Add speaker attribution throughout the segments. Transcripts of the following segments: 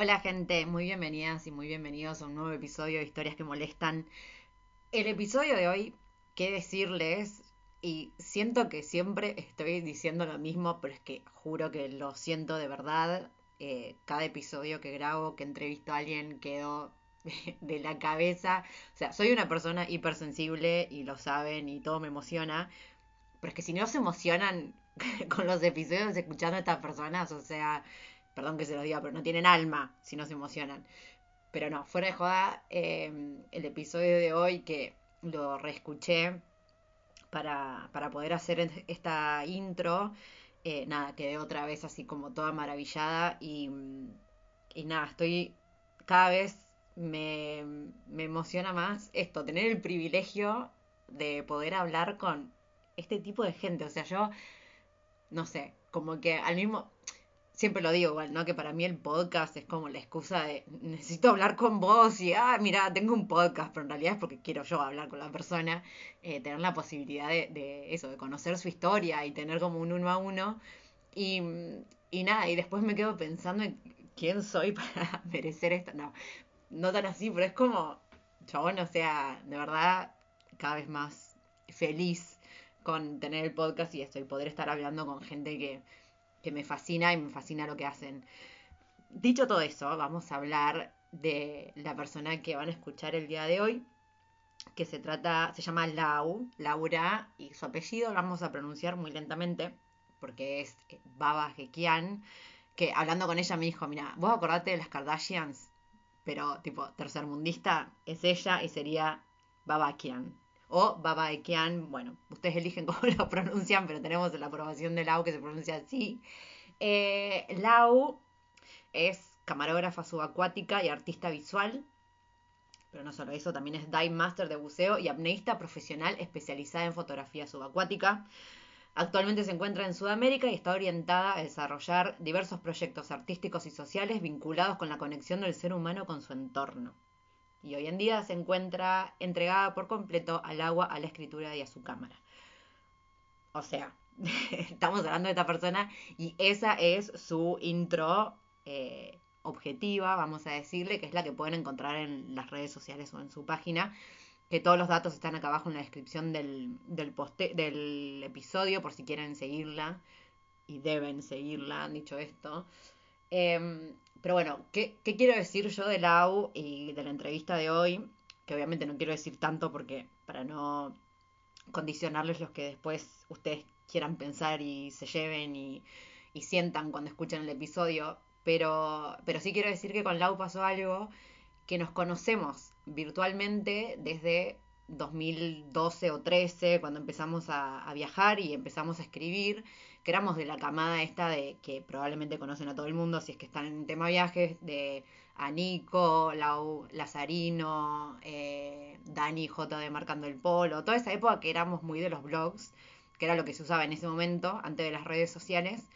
Speaker 1: Hola gente, muy bienvenidas y muy bienvenidos a un nuevo episodio de Historias que Molestan. El episodio de hoy, qué decirles, y siento que siempre estoy diciendo lo mismo, pero es que juro que lo siento de verdad. Eh, cada episodio que grabo, que entrevisto a alguien, quedo de la cabeza. O sea, soy una persona hipersensible y lo saben y todo me emociona. Pero es que si no se emocionan con los episodios escuchando a estas personas, o sea, perdón que se lo diga, pero no tienen alma si no se emocionan. Pero no, fuera de joda, em, el episodio de hoy que lo reescuché para, para poder hacer esta intro, eh, nada, quedé otra vez así como toda maravillada y, y nada, estoy cada vez me, me emociona más esto, tener el privilegio de poder hablar con este tipo de gente. O sea, yo, no sé, como que al mismo, siempre lo digo igual, ¿no? Que para mí el podcast es como la excusa de necesito hablar con vos y, ah, mira, tengo un podcast, pero en realidad es porque quiero yo hablar con la persona, eh, tener la posibilidad de, eso, de conocer su historia y tener como un uno a uno. Y, y nada, y después me quedo pensando en quién soy para merecer esto. No, no tan así, pero es como, chabón, o sea, de verdad, cada vez más feliz con tener el podcast y esto, y poder estar hablando con gente que que me fascina y me fascina lo que hacen. Dicho todo eso, vamos a hablar de la persona que van a escuchar el día de hoy, que se trata, se llama Lau, Laura, y su apellido lo vamos a pronunciar muy lentamente, porque es Baba Gekian, que hablando con ella me dijo, mira, vos acordate de las Kardashians, pero tipo tercermundista es ella y sería Baba o Babaekian, bueno, ustedes eligen cómo lo pronuncian, pero tenemos la aprobación de Lau que se pronuncia así. Eh, Lau es camarógrafa subacuática y artista visual, pero no solo eso, también es dive master de buceo y apneísta profesional especializada en fotografía subacuática. Actualmente se encuentra en Sudamérica y está orientada a desarrollar diversos proyectos artísticos y sociales vinculados con la conexión del ser humano con su entorno y hoy en día se encuentra entregada por completo al agua, a la escritura y a su cámara. O sea, estamos hablando de esta persona y esa es su intro eh, objetiva, vamos a decirle, que es la que pueden encontrar en las redes sociales o en su página, que todos los datos están acá abajo en la descripción del, del, del episodio por si quieren seguirla y deben seguirla, dicho esto. Em, pero bueno, ¿qué, quiero decir yo de Lau y de la entrevista de hoy? Que obviamente no quiero decir tanto porque para no condicionarles los que después ustedes quieran pensar y se lleven y, sientan cuando escuchan el episodio. Pero, pero sí quiero decir que con Lau pasó algo que nos conocemos virtualmente desde 2012 o 13, cuando empezamos a, viajar y empezamos a escribir que éramos de la camada esta de que probablemente conocen a todo el mundo si es que están en tema viajes, de Anico, Lau Lazarino, eh, Dani J de Marcando el Polo, toda esa época que éramos muy de los blogs, que era lo que se usaba en ese momento, antes de las redes sociales.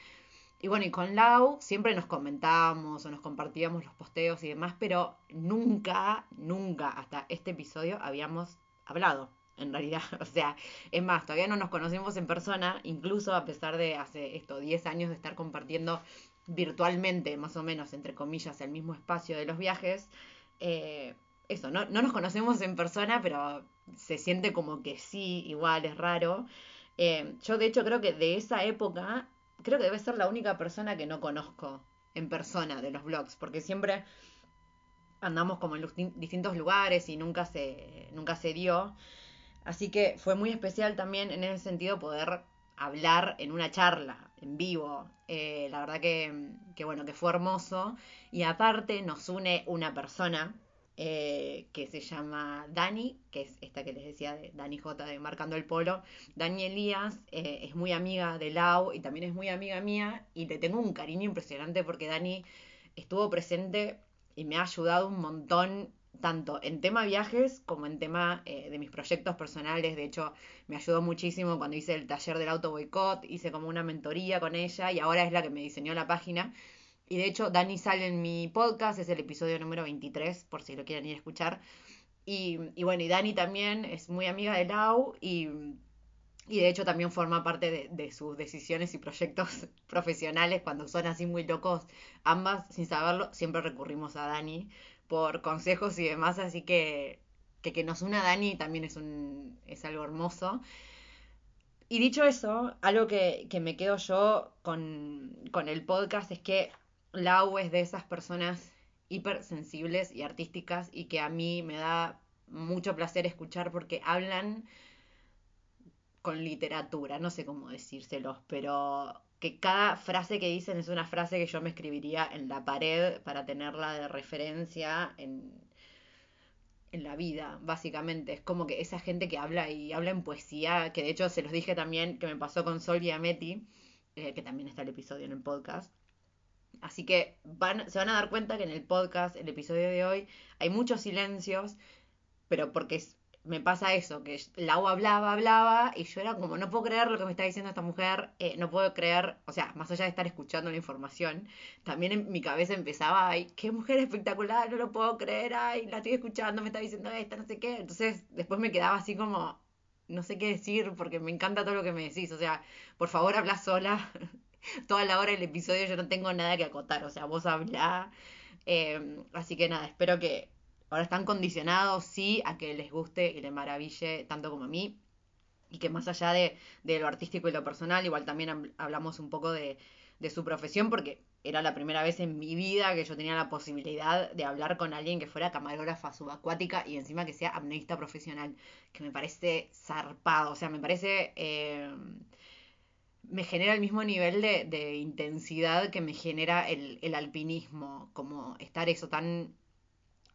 Speaker 1: Y bueno, y con Lau siempre nos comentábamos o nos compartíamos los posteos y demás, pero nunca, nunca hasta este episodio habíamos hablado en realidad. O sea, es más, todavía no nos conocemos en persona, incluso a pesar de hace esto, 10 años de estar compartiendo virtualmente, más o menos, entre comillas, el mismo espacio de los viajes. Eh, eso, no, no nos conocemos en persona, pero se siente como que sí, igual, es raro. Eh, yo de hecho creo que de esa época creo que debe ser la única persona que no conozco en persona de los blogs, porque siempre andamos como en distintos lugares y nunca se, nunca se dio. Así que fue muy especial también en ese sentido poder hablar en una charla, en vivo. Eh, la verdad que, que, bueno, que fue hermoso. Y aparte nos une una persona eh, que se llama Dani, que es esta que les decía de Dani J de Marcando el Polo. Dani Elías eh, es muy amiga de Lau y también es muy amiga mía y le tengo un cariño impresionante porque Dani estuvo presente y me ha ayudado un montón tanto en tema viajes como en tema eh, de mis proyectos personales. De hecho, me ayudó muchísimo cuando hice el taller del auto boicot, hice como una mentoría con ella y ahora es la que me diseñó la página. Y de hecho, Dani sale en mi podcast, es el episodio número 23, por si lo quieren ir a escuchar. Y, bueno, y Dani también es muy amiga de Lau y, y de hecho también forma parte de, de, sus decisiones y proyectos profesionales cuando son así muy locos. Ambas, sin saberlo, siempre recurrimos a Dani por consejos y demás, así que que, que nos una Dani también es, un, es algo hermoso. Y dicho eso, algo que, que me quedo yo con, con, el podcast es que Lau es de esas personas hipersensibles y artísticas y que a mí me da mucho placer escuchar porque hablan con literatura, no sé cómo decírselos, pero que cada frase que dicen es una frase que yo me escribiría en la pared para tenerla de referencia en, en la vida, básicamente. Es como que esa gente que habla y habla en poesía, que de hecho se los dije también que me pasó con Sol y Ameti, eh, que también está el episodio en el podcast. Así que van, se van a dar cuenta que en el podcast, el episodio de hoy, hay muchos silencios, pero porque es, me pasa eso, que Lau hablaba, hablaba, y yo era como, no puedo creer lo que me está diciendo esta mujer, eh, no puedo creer, o sea, más allá de estar escuchando la información, también en mi cabeza empezaba, ay, qué mujer espectacular, no lo puedo creer, ay, la estoy escuchando, me está diciendo esta, no sé qué. Entonces, después me quedaba así como, no sé qué decir, porque me encanta todo lo que me decís, o sea, por favor, habla sola. Toda la hora del episodio yo no tengo nada que acotar, o sea, vos hablá. Eh, así que nada, espero que, Ahora están condicionados, sí, a que les guste y les maraville tanto como a mí. Y que más allá de, lo artístico y lo personal, igual también hablamos un poco de, su profesión, porque era la primera vez en mi vida que yo tenía la posibilidad de hablar con alguien que fuera camarógrafa subacuática y encima que sea amneista profesional, que me parece zarpado, o sea, me parece... Eh, me genera el mismo nivel de, intensidad que me genera el, alpinismo, como estar eso tan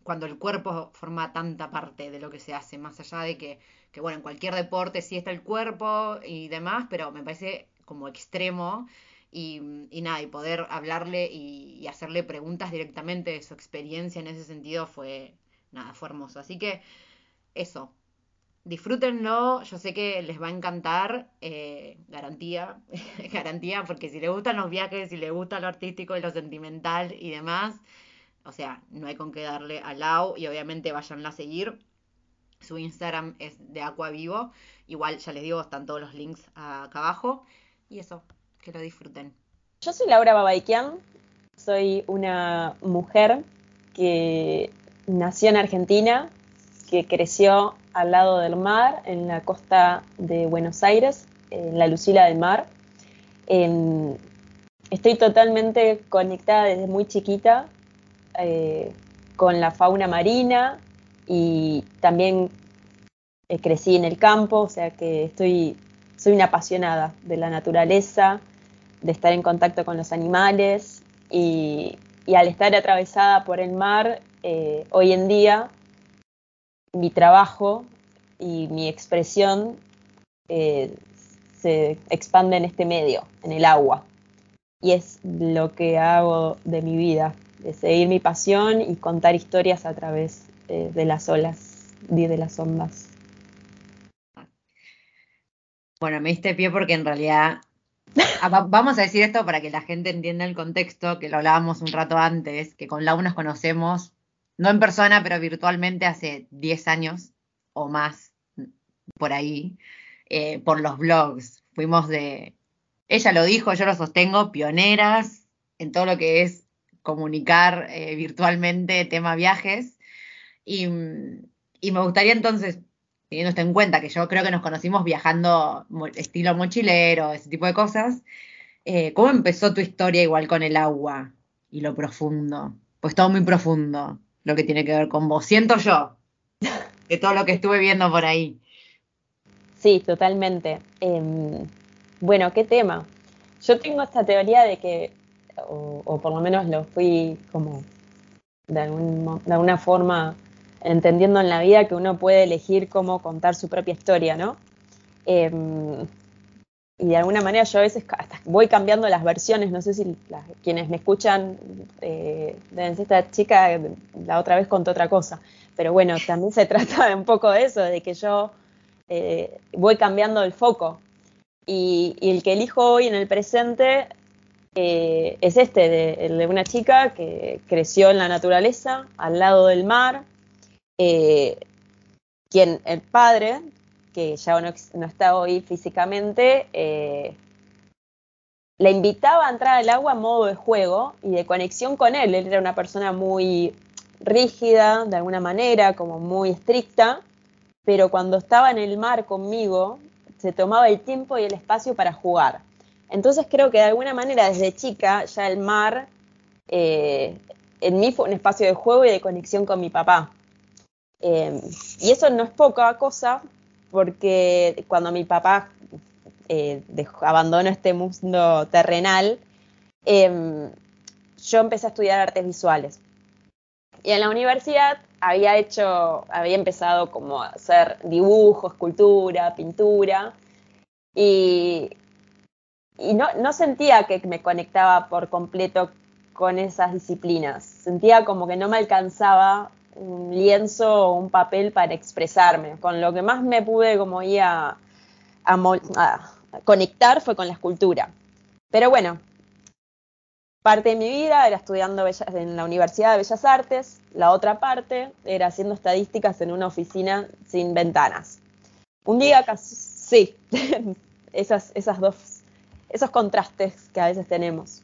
Speaker 1: cuando el cuerpo forma tanta parte de lo que se hace, más allá de que, que, bueno, en cualquier deporte sí está el cuerpo y demás, pero me parece como extremo y, y nada, y poder hablarle y, hacerle preguntas directamente de su experiencia en ese sentido fue, nada, fue hermoso. Así que eso, disfrútenlo, yo sé que les va a encantar, eh, garantía, garantía, porque si les gustan los viajes, si les gusta lo artístico y lo sentimental y demás, o sea, no hay con qué darle al Lau y obviamente vayanla a seguir. Su Instagram es de Aqua Vivo. Igual ya les digo, están todos los links acá abajo. Y eso, que lo disfruten.
Speaker 2: Yo soy Laura Babaikian, soy una mujer que nació en Argentina, que creció al lado del mar, en la costa de Buenos Aires, en la Lucila del Mar. estoy totalmente conectada desde muy chiquita eh, con la fauna marina y también eh, crecí en el campo, o sea que estoy, soy una apasionada de la naturaleza, de estar en contacto con los animales y, al estar atravesada por el mar, eh, hoy en día mi trabajo y mi expresión se expande en este medio, en el agua. Y es lo que hago de mi vida, de seguir mi pasión y contar historias a través eh, de las olas y de las ondas.
Speaker 1: Bueno, me diste pie porque en realidad ah, vamos a decir esto para que la gente entienda el contexto, que lo hablábamos un rato antes, que con Lau nos conocemos, no en persona, pero virtualmente hace 10 años o más, por ahí, eh, por los blogs. Fuimos de, ella lo dijo, yo lo sostengo, pioneras en todo lo que es comunicar eh, virtualmente tema viajes. Y, me gustaría entonces, teniendo esto en cuenta, que yo creo que nos conocimos viajando estilo mochilero, ese tipo de cosas, eh, ¿cómo empezó tu historia igual con el agua y lo profundo? Pues todo muy profundo, lo que tiene que ver con vos. Siento yo, de todo lo que estuve viendo por ahí.
Speaker 2: Sí, totalmente. Em, bueno, ¿qué tema? Yo tengo esta teoría de que, o, por lo menos lo fui como de, alguna forma entendiendo en la vida que uno puede elegir cómo contar su propia historia, ¿no? Em, y de alguna manera yo a veces hasta voy cambiando las versiones, no sé si quienes me escuchan eh, deben esta chica la otra vez contó otra cosa, pero bueno, también se trata de un poco de eso, de que yo eh, voy cambiando el foco. Y, el que elijo hoy en el presente eh, es este, de, el de una chica que creció en la naturaleza, al lado del mar, eh, quien el padre, que ya no, está hoy físicamente, la invitaba a entrar al agua a modo de juego y de conexión con él. Él era una persona muy rígida, de alguna manera, como muy estricta, pero cuando estaba en el mar conmigo, se tomaba el tiempo y el espacio para jugar. Entonces creo que de alguna manera desde chica ya el mar eh, en mí fue un espacio de juego y de conexión con mi papá. Eh, y eso no es poca cosa, porque cuando mi papá eh, abandonó este mundo terrenal, yo empecé a estudiar artes visuales. Y en la universidad había hecho, había empezado como a hacer dibujo, escultura, pintura, y, y no, no sentía que me conectaba por completo con esas disciplinas. Sentía como que no me alcanzaba un lienzo o un papel para expresarme. Con lo que más me pude como ir a, a conectar fue con la escultura. Pero bueno, Parte de mi vida era estudiando en la Universidad de Bellas Artes, la otra parte era haciendo estadísticas en una oficina sin ventanas. Un día casi, sí, esas, esas dos, esos contrastes que a veces tenemos.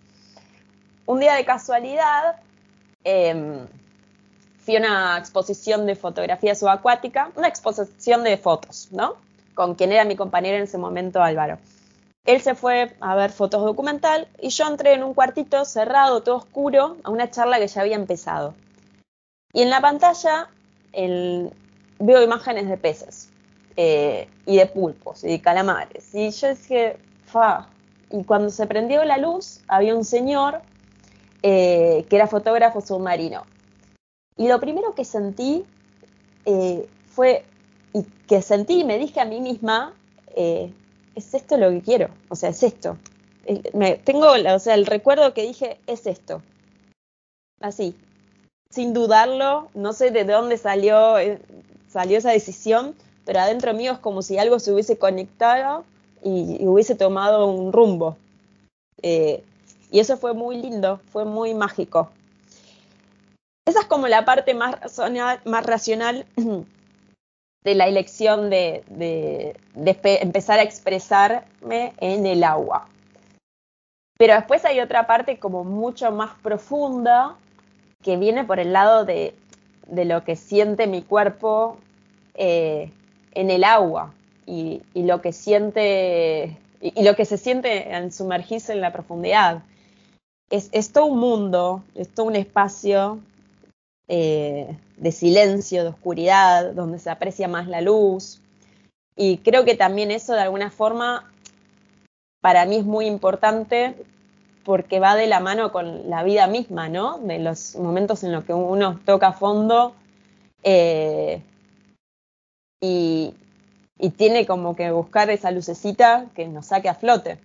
Speaker 2: Un día de casualidad em, fui a una exposición de fotografía subacuática, una exposición de fotos, ¿no? Con quien era mi compañero en ese momento, Álvaro. Él se fue a ver fotos documental y yo entré en un cuartito cerrado, todo oscuro, a una charla que ya había empezado. Y en la pantalla veo imágenes de peces eh, y de pulpos y de calamares. Y yo dije, fa. Y cuando se prendió la luz, había un señor eh, que era fotógrafo submarino. Y lo primero que sentí eh, fue, y que sentí y me dije a mí misma, es esto lo que quiero, o sea, es esto. Me, tengo, o sea, el recuerdo que dije, es esto. Así, sin dudarlo, no sé de dónde salió, eh, salió esa decisión, pero adentro mío es como si algo se hubiese conectado y, hubiese tomado un rumbo. Eh, y eso fue muy lindo, fue muy mágico. Esa es como la parte más más racional de la elección de, empezar a expresarme en el agua. Pero después hay otra parte como mucho más profunda que viene por el lado de, lo que siente mi cuerpo eh, en el agua y, lo que siente y, lo que se siente en sumergirse en la profundidad. Es, es todo un mundo, es todo un espacio eh, de silencio, de oscuridad, donde se aprecia más la luz. Y creo que también eso de alguna forma para mí es muy importante porque va de la mano con la vida misma, ¿no? De los momentos en los que uno toca fondo eh, y, y tiene como que buscar esa lucecita que nos saque a flote.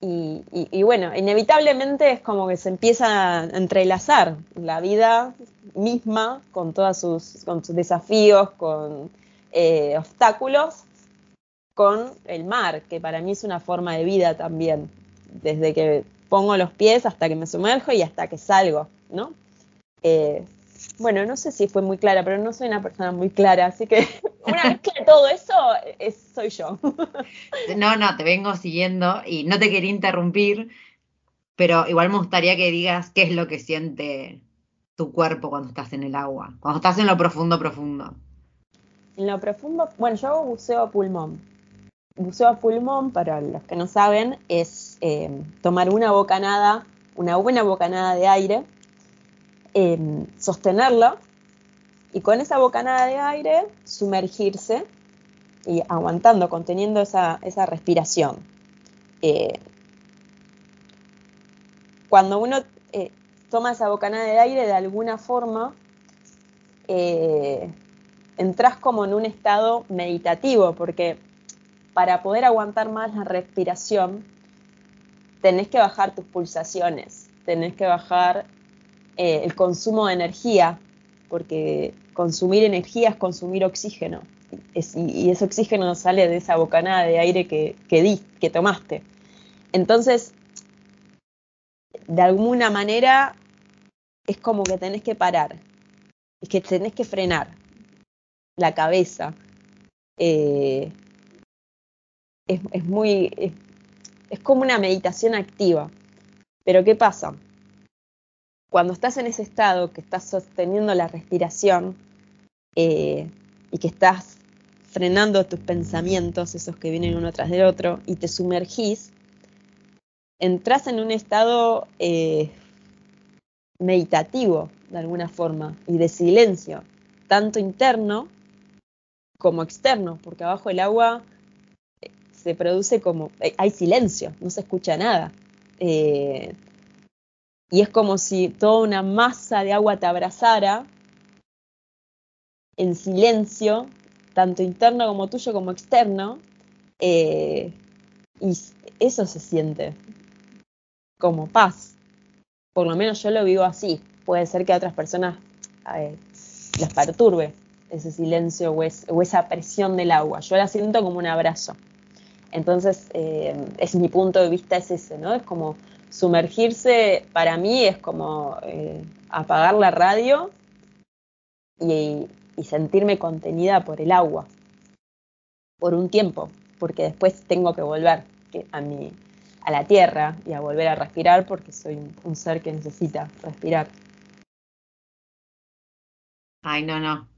Speaker 2: Y, bueno, inevitablemente es como que se empieza a entrelazar la vida misma con todos sus, con sus desafíos, con eh, obstáculos, con el mar, que para mí es una forma de vida también, desde que pongo los pies hasta que me sumerjo y hasta que salgo, ¿no? Eh, bueno, no sé si fue muy clara, pero no soy una persona muy clara, así que una vez que todo eso es, soy yo.
Speaker 1: no, no, te vengo siguiendo y no te quería interrumpir, pero igual me gustaría que digas qué es lo que siente tu cuerpo cuando estás en el agua, cuando estás en lo profundo, profundo.
Speaker 2: En lo profundo, bueno, yo hago buceo a pulmón. buceo a pulmón, para los que no saben, es eh, tomar una bocanada, una buena bocanada de aire, eh, sostenerla y con esa bocanada de aire sumergirse y aguantando, conteniendo esa, esa respiración. Eh, cuando uno eh, toma esa bocanada de aire, de alguna forma eh, entras como en un estado meditativo, porque para poder aguantar más la respiración, tenés que bajar tus pulsaciones, tenés que bajar eh, el consumo de energía, porque consumir energía es consumir oxígeno. Y, ese oxígeno sale de esa bocanada de aire que, que, di, que tomaste. Entonces, de alguna manera, es como que tenés que parar, es que tenés que frenar la cabeza. Eh, es, es, muy. Es, es como una meditación activa. Pero ¿qué pasa? Cuando estás en ese estado, que estás sosteniendo la respiración eh, y que estás frenando tus pensamientos, esos que vienen uno tras del otro, y te sumergís, entras en un estado eh, meditativo, de alguna forma, y de silencio, tanto interno como externo, porque abajo el agua se produce como, eh, hay silencio, no se escucha nada. Eh, y es como si toda una masa de agua te abrazara en silencio, tanto interno como tuyo como externo, eh, y eso se siente como paz. Por lo menos yo lo vivo así. Puede ser que a otras personas eh, las perturbe ese silencio o, es, o, esa presión del agua. Yo la siento como un abrazo. Entonces, eh, es mi punto de vista es ese, ¿no? Es como sumergirse, para mí es como eh, apagar la radio y, sentirme contenida por el agua, por un tiempo, porque después tengo que volver a mi, a la tierra y a volver a respirar porque soy un, ser que necesita respirar.
Speaker 1: Ay, no, no.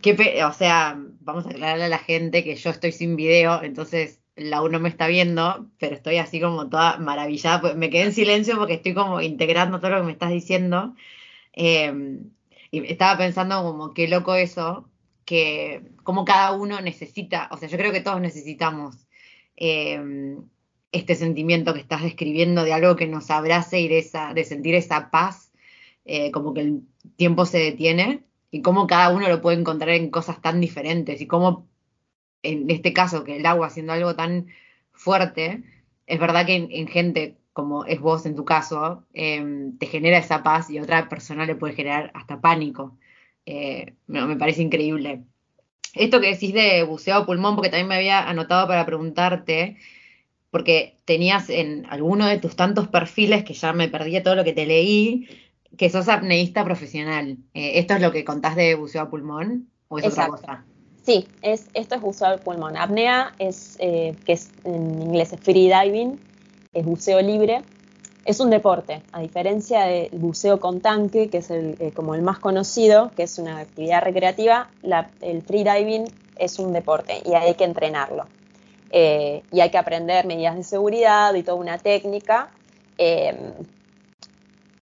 Speaker 1: Qué o sea, vamos a aclararle a la gente que yo estoy sin video, entonces la uno me está viendo, pero estoy así como toda maravillada. Pues me quedé en silencio porque estoy como integrando todo lo que me estás diciendo. Eh, y estaba pensando como qué loco eso, que como cada uno necesita, o sea, yo creo que todos necesitamos eh, este sentimiento que estás describiendo de algo que nos abrace y de, esa, de sentir esa paz, eh, como que el tiempo se detiene y cómo cada uno lo puede encontrar en cosas tan diferentes y cómo en este caso que el agua siendo algo tan fuerte, es verdad que en, en gente como es vos en tu caso, eh, te genera esa paz y a otra persona le puede generar hasta pánico. Eh, no, me parece increíble. Esto que decís de buceo a pulmón, porque también me había anotado para preguntarte, porque tenías en alguno de tus tantos perfiles, que ya me perdí todo lo que te leí, que sos apneísta profesional. Eh, ¿Esto es lo que contás de buceo a pulmón o es
Speaker 2: Exacto.
Speaker 1: otra cosa?
Speaker 2: Sí, es, esto es buceo a pulmón. Apnea es, eh, que es en inglés es free diving, es buceo libre. Es un deporte, a diferencia del buceo con tanque, que es el, eh, como el más conocido, que es una actividad recreativa, la, el freediving es un deporte y hay que entrenarlo. Eh, y hay que aprender medidas de seguridad y toda una técnica. Eh,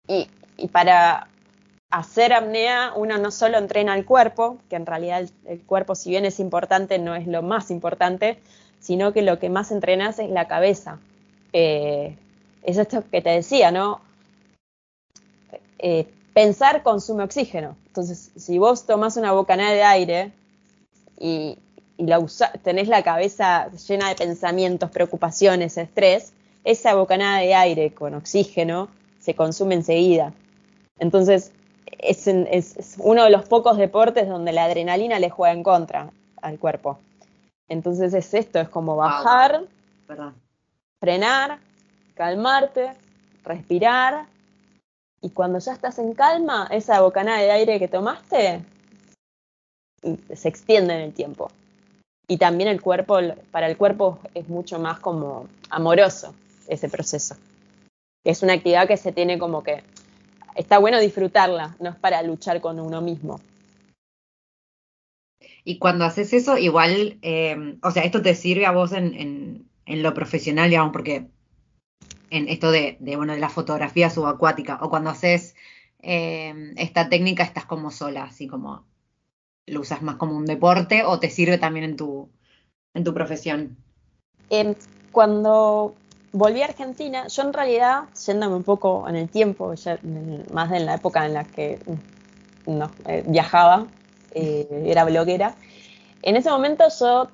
Speaker 2: y, y, para hacer apnea uno no solo entrena el cuerpo, que en realidad el, cuerpo si bien es importante no es lo más importante, sino que lo que más entrenas es la cabeza. Eh, es esto que te decía, ¿no? Eh, pensar consume oxígeno. Entonces, si vos tomás una bocanada de aire y, la tenés la cabeza llena de pensamientos, preocupaciones, estrés, esa bocanada de aire con oxígeno se consume enseguida. Entonces, es, es, es uno de los pocos deportes donde la adrenalina le juega en contra al cuerpo. Entonces es esto, es como bajar, frenar, calmarte, respirar, y cuando ya estás en calma, esa bocanada de aire que tomaste se extiende en el tiempo. Y también el cuerpo, para el cuerpo es mucho más como amoroso ese proceso. Es una actividad que se tiene como que, está bueno disfrutarla, no es para luchar con uno mismo.
Speaker 1: Y cuando haces eso, igual, eh, o sea, esto te sirve a vos en, en, lo profesional, digamos, porque en esto de, de, bueno, de la fotografía subacuática, o cuando haces eh, esta técnica estás como sola, así como lo usas más como un deporte o te sirve también en tu, en tu profesión.
Speaker 2: Em, cuando volví a Argentina, yo en realidad, yéndome un poco en el tiempo, más en la época en la que mm, no, eh, viajaba, eh, era bloguera, en ese momento yo,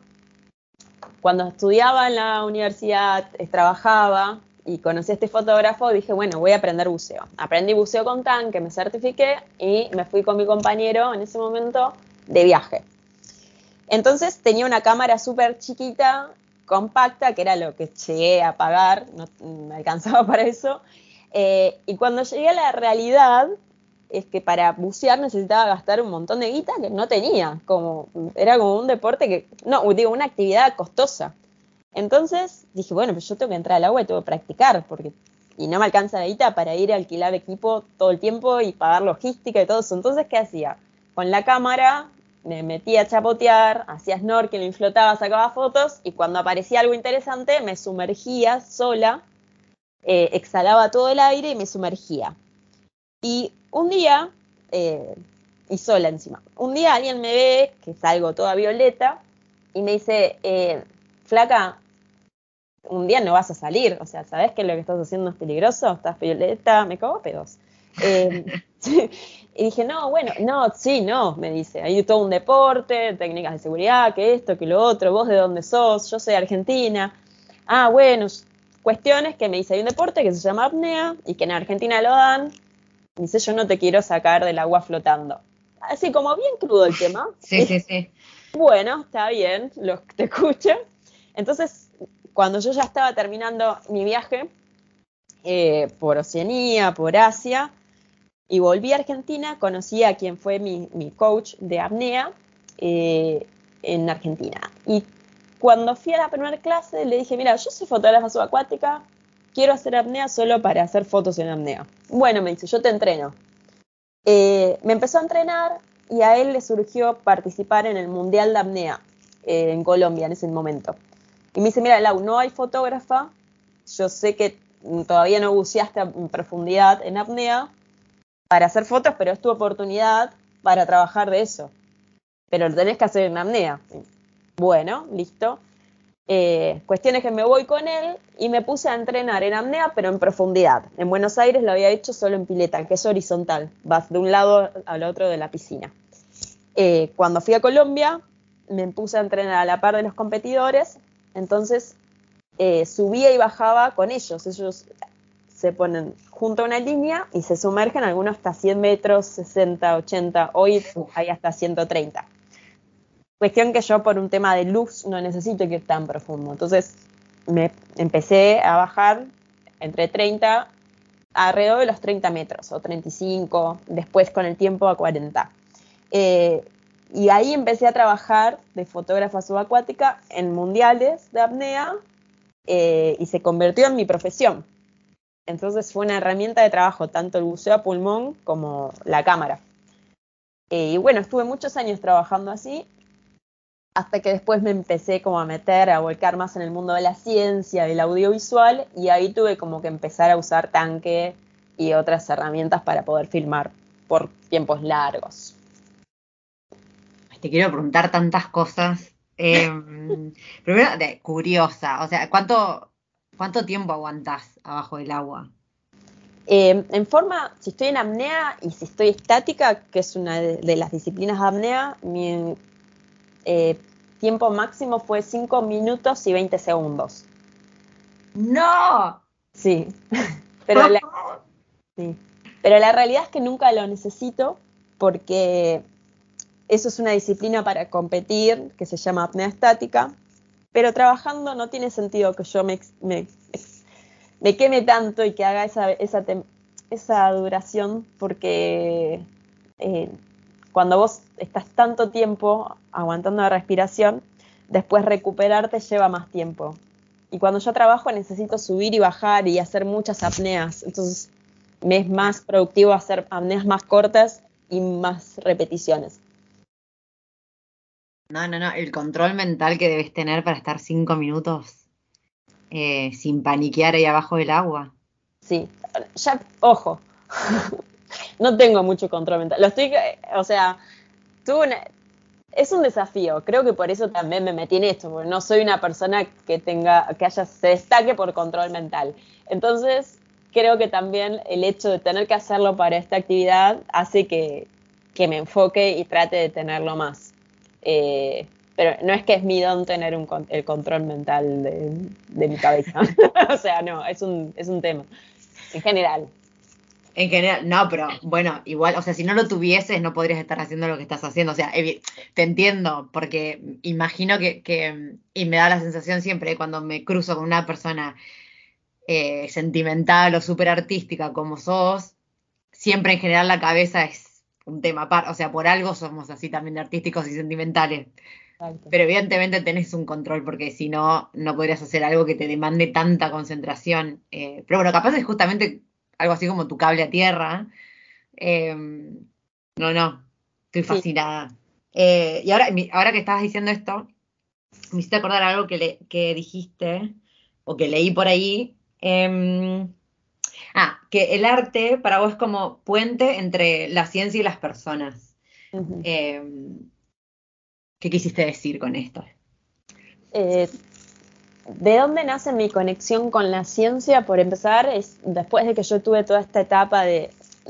Speaker 2: cuando estudiaba en la universidad, trabajaba y conocí a este fotógrafo, dije, bueno, voy a aprender buceo. Aprendí buceo con tanque, me certifiqué y me fui con mi compañero en ese momento de viaje. Entonces tenía una cámara súper chiquita compacta, que era lo que llegué a pagar, no me alcanzaba para eso. Eh, y cuando llegué a la realidad, es que para bucear necesitaba gastar un montón de guita que no tenía, como era como un deporte que, no, digo, una actividad costosa. Entonces dije, bueno, pues yo tengo que entrar al agua y tengo que practicar, porque y no me alcanza la guita para ir a alquilar equipo todo el tiempo y pagar logística y todo eso. Entonces, ¿qué hacía? Con la cámara me metía a chapotear, hacía snorkel, flotaba, sacaba fotos y cuando aparecía algo interesante me sumergía sola, eh, exhalaba todo el aire y me sumergía. Y un día, eh, y sola encima, un día alguien me ve que salgo toda violeta y me dice, eh, flaca, un día no vas a salir, o sea, ¿sabes que lo que estás haciendo es peligroso? Estás violeta, me cago pedos. Y dije, no, bueno, no, sí, no, me dice, hay todo un deporte, técnicas de seguridad, que esto, que lo otro, vos de dónde sos, yo soy argentina. Ah, bueno, cuestiones que me dice, hay un deporte que se llama apnea y que en Argentina lo dan. dice, yo no te quiero sacar del agua flotando. Así como bien crudo el tema.
Speaker 1: Sí, sí, sí.
Speaker 2: Bueno, está bien, los te escucho. Entonces, cuando yo ya estaba terminando mi viaje eh, por Oceanía, por Asia, y volví a Argentina, conocí a quien fue mi, coach de apnea eh, en Argentina. Y cuando fui a la primera clase le dije, mira, yo soy fotógrafa subacuática, quiero hacer apnea solo para hacer fotos en apnea. Bueno, me dice, yo te entreno. Eh, me empezó a entrenar y a él le surgió participar en el Mundial de Apnea eh, en Colombia en ese momento. Y me dice, mira, Lau, no hay fotógrafa, yo sé que todavía no buceaste en profundidad en apnea, para hacer fotos, pero es tu oportunidad para trabajar de eso. Pero lo tenés que hacer en apnea. Bueno, listo. Eh, cuestiones que me voy con él y me puse a entrenar en apnea, pero en profundidad. En Buenos Aires lo había hecho solo en pileta, que es horizontal, vas de un lado al otro de la piscina. Eh, cuando fui a Colombia, me puse a entrenar a la par de los competidores, entonces eh, subía y bajaba con ellos. Ellos se ponen junto a una línea y se sumergen algunos hasta 100 metros, 60, 80, hoy hay hasta 130. Cuestión que yo por un tema de luz no necesito ir tan profundo. Entonces me empecé a bajar entre 30, alrededor de los 30 metros o 35, después con el tiempo a 40. Eh, y ahí empecé a trabajar de fotógrafa subacuática en mundiales de apnea eh, y se convirtió en mi profesión. Entonces fue una herramienta de trabajo, tanto el buceo a pulmón como la cámara. Eh, y bueno, estuve muchos años trabajando así, hasta que después me empecé como a meter, a volcar más en el mundo de la ciencia, del audiovisual, y ahí tuve como que empezar a usar tanque y otras herramientas para poder filmar por tiempos largos.
Speaker 1: Te quiero preguntar tantas cosas. Em, primero, de, curiosa, o sea, ¿cuánto, ¿Cuánto tiempo aguantas abajo del agua?
Speaker 2: Eh, en forma, si estoy en apnea y si estoy estática, que es una de, las disciplinas de apnea, mi eh, tiempo máximo fue 5 minutos y 20 segundos.
Speaker 1: ¡No!
Speaker 2: Sí. Pero la, sí. Pero la realidad es que nunca lo necesito porque eso es una disciplina para competir que se llama apnea estática pero trabajando no tiene sentido que yo me, me, queme tanto y que haga esa, esa, esa duración, porque eh, cuando vos estás tanto tiempo aguantando la respiración, después recuperarte lleva más tiempo. Y cuando yo trabajo necesito subir y bajar y hacer muchas apneas. Entonces me es más productivo hacer apneas más cortas y más repeticiones.
Speaker 1: No, no, no, el control mental que debes tener para estar cinco minutos eh, sin paniquear ahí abajo del agua.
Speaker 2: Sí, ya, ojo, no tengo mucho control mental. Lo estoy, o sea, tuve es un desafío. Creo que por eso también me metí en esto, porque no soy una persona que tenga, que haya, se destaque por control mental. Entonces, creo que también el hecho de tener que hacerlo para esta actividad hace que, me enfoque y trate de tenerlo más. Eh, pero no es que es mi don tener un, el control mental de, de mi cabeza. o sea, no, es un, es un tema. En general.
Speaker 1: En general, no, pero bueno, igual, o sea, si no lo tuvieses, no podrías estar haciendo lo que estás haciendo. O sea, te entiendo, porque imagino que, que y me da la sensación siempre cuando me cruzo con una persona eh, sentimental o súper artística como sos, siempre en general la cabeza es un tema aparte. O sea, por algo somos así también de artísticos y sentimentales. Pero evidentemente tenés un control, porque si no, no podrías hacer algo que te demande tanta concentración. Eh, pero bueno, capaz es justamente algo así como tu cable a tierra. Em, no, no, estoy fascinada. Eh, y ahora, ahora que estabas diciendo esto, me hiciste acordar algo que, le, que dijiste o que leí por ahí. Em, ah, que el arte para vos es como puente entre la ciencia y las personas. Em, ¿Qué quisiste decir con esto?
Speaker 2: Eh, ¿De dónde nace mi conexión con la ciencia? Por empezar, es después de que yo tuve toda esta etapa de,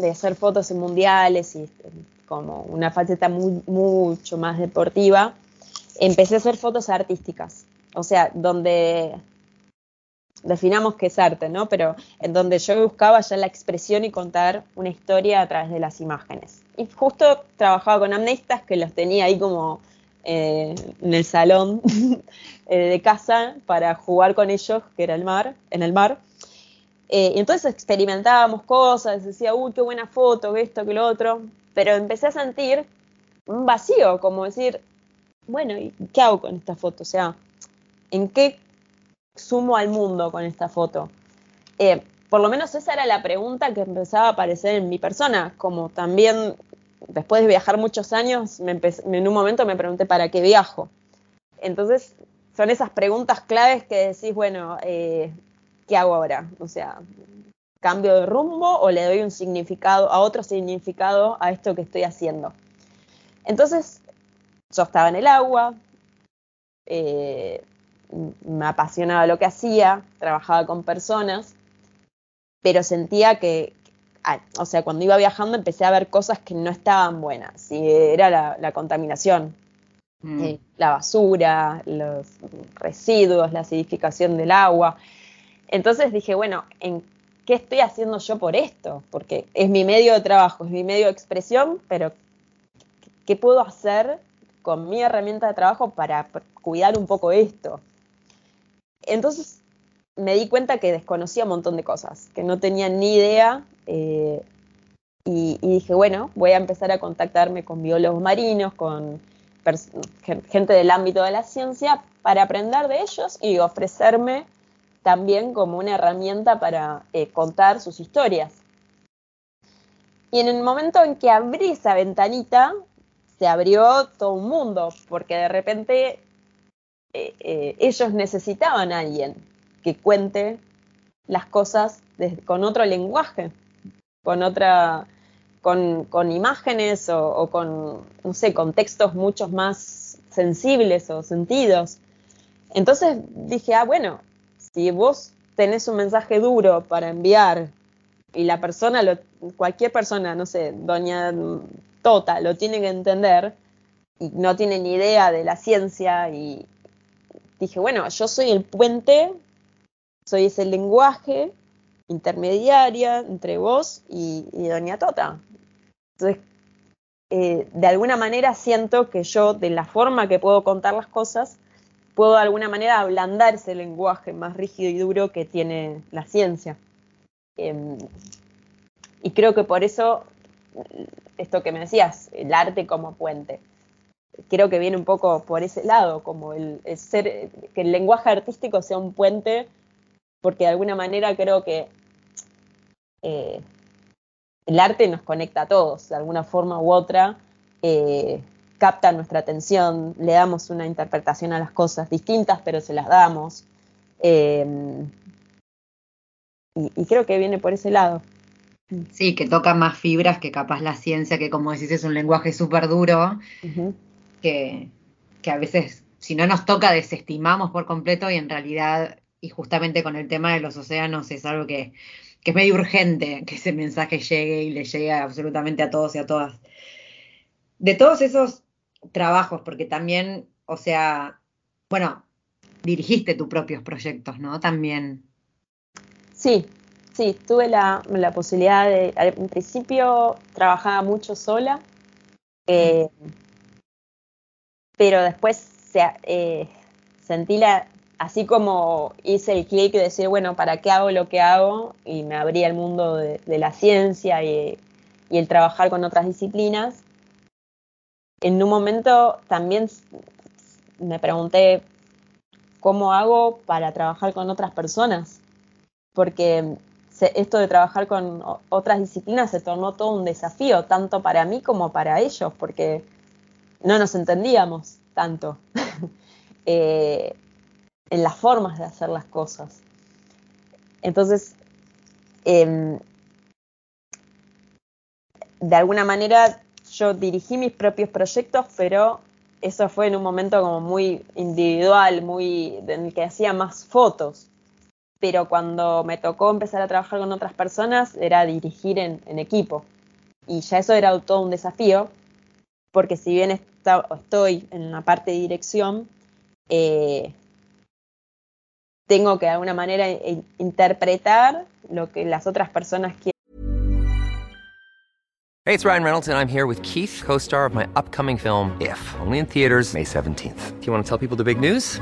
Speaker 2: hacer fotos en mundiales y como una faceta mucho más deportiva, empecé a hacer fotos artísticas. O sea, donde definamos qué es arte, ¿no? Pero en donde yo buscaba ya la expresión y contar una historia a través de las imágenes. Y justo trabajaba con amnistas que los tenía ahí como eh, en el salón eh, de casa para jugar con ellos, que era el mar, en el mar. Eh, y entonces experimentábamos cosas, decía, uy, qué buena foto, esto, que lo otro, pero empecé a sentir un vacío, como decir, bueno, ¿y qué hago con esta foto? O sea, ¿en qué sumo al mundo con esta foto? por lo menos esa era la pregunta que empezaba a aparecer en mi persona, como también después de viajar muchos años, en un momento me pregunté, ¿para qué viajo? Entonces, son esas preguntas claves que decís, bueno, eh, ¿qué hago ahora? O sea, ¿cambio de rumbo o le doy un significado, a otro significado a esto que estoy haciendo? Entonces, yo estaba en el agua, eh, me apasionaba lo que hacía, trabajaba con personas, pero sentía que, o sea, cuando iba viajando empecé a ver cosas que no estaban buenas. Y era la, contaminación, mm. eh, la basura, los residuos, la acidificación del agua. Entonces dije, bueno, ¿en qué estoy haciendo yo por esto? Porque es mi medio de trabajo, es mi medio de expresión, pero ¿qué puedo hacer con mi herramienta de trabajo para cuidar un poco esto? Entonces me di cuenta que desconocía un montón de cosas, que no tenía ni idea eh, y, dije, bueno, voy a empezar a contactarme con biólogos marinos, con gente del ámbito de la ciencia, para aprender de ellos y ofrecerme también como una herramienta para eh, contar sus historias. Y en el momento en que abrí esa ventanita, se abrió todo un mundo, porque de repente eh, ellos necesitaban a alguien que cuente las cosas con otro lenguaje con otra, con, imágenes o, con, no sé, con textos mucho más sensibles o sentidos. Entonces dije, ah, bueno, si vos tenés un mensaje duro para enviar y la persona, lo, cualquier persona, no sé, doña Tota, lo tiene que entender y no tiene ni idea de la ciencia y dije, bueno, yo soy el puente, soy ese lenguaje intermediaria entre vos y, Doña Tota. Entonces, eh, de alguna manera siento que yo, de la forma que puedo contar las cosas, puedo de alguna manera ablandar ese lenguaje más rígido y duro que tiene la ciencia. Em, y creo que por eso, esto que me decías, el arte como puente, creo que viene un poco por ese lado, como el ser, que el lenguaje artístico sea un puente, porque de alguna manera creo que eh, el arte nos conecta a todos, de alguna forma u otra. Eh, capta nuestra atención, le damos una interpretación a las cosas distintas, pero se las damos. Eh, y, creo que viene por ese lado.
Speaker 1: Sí, que toca más fibras que capaz la ciencia, que como decís es un lenguaje súper duro, que, que a veces si no nos toca desestimamos por completo y en realidad, y justamente con el tema de los océanos es algo que, que es medio urgente que ese mensaje llegue y le llegue absolutamente a todos y a todas. De todos esos trabajos, porque también, o sea, bueno, dirigiste tus propios proyectos, ¿no? También.
Speaker 2: Sí, sí, tuve la, posibilidad de, al principio trabajaba mucho sola, eh, pero después eh, sentí la, así como hice el clic de decir, bueno, ¿para qué hago lo que hago? Y me abría el mundo de, la ciencia y, el trabajar con otras disciplinas. En un momento también me pregunté, ¿cómo hago para trabajar con otras personas? Porque esto de trabajar con otras disciplinas se tornó todo un desafío, tanto para mí como para ellos, porque no nos entendíamos tanto eh, en las formas de hacer las cosas. Entonces, em, de alguna manera yo dirigí mis propios proyectos, pero eso fue en un momento como muy individual, muy en el que hacía más fotos. Pero cuando me tocó empezar a trabajar con otras personas era dirigir en, en equipo. Y ya eso era todo un desafío, porque si bien estoy en la parte de dirección, eh, tengo que de alguna manera interpretar lo que las otras personas quieren.
Speaker 3: Hey, it's Ryan Reynolds and I'm here with Keith, co-star of my upcoming film If, only in theaters May 17th. Do you want to tell people the big news?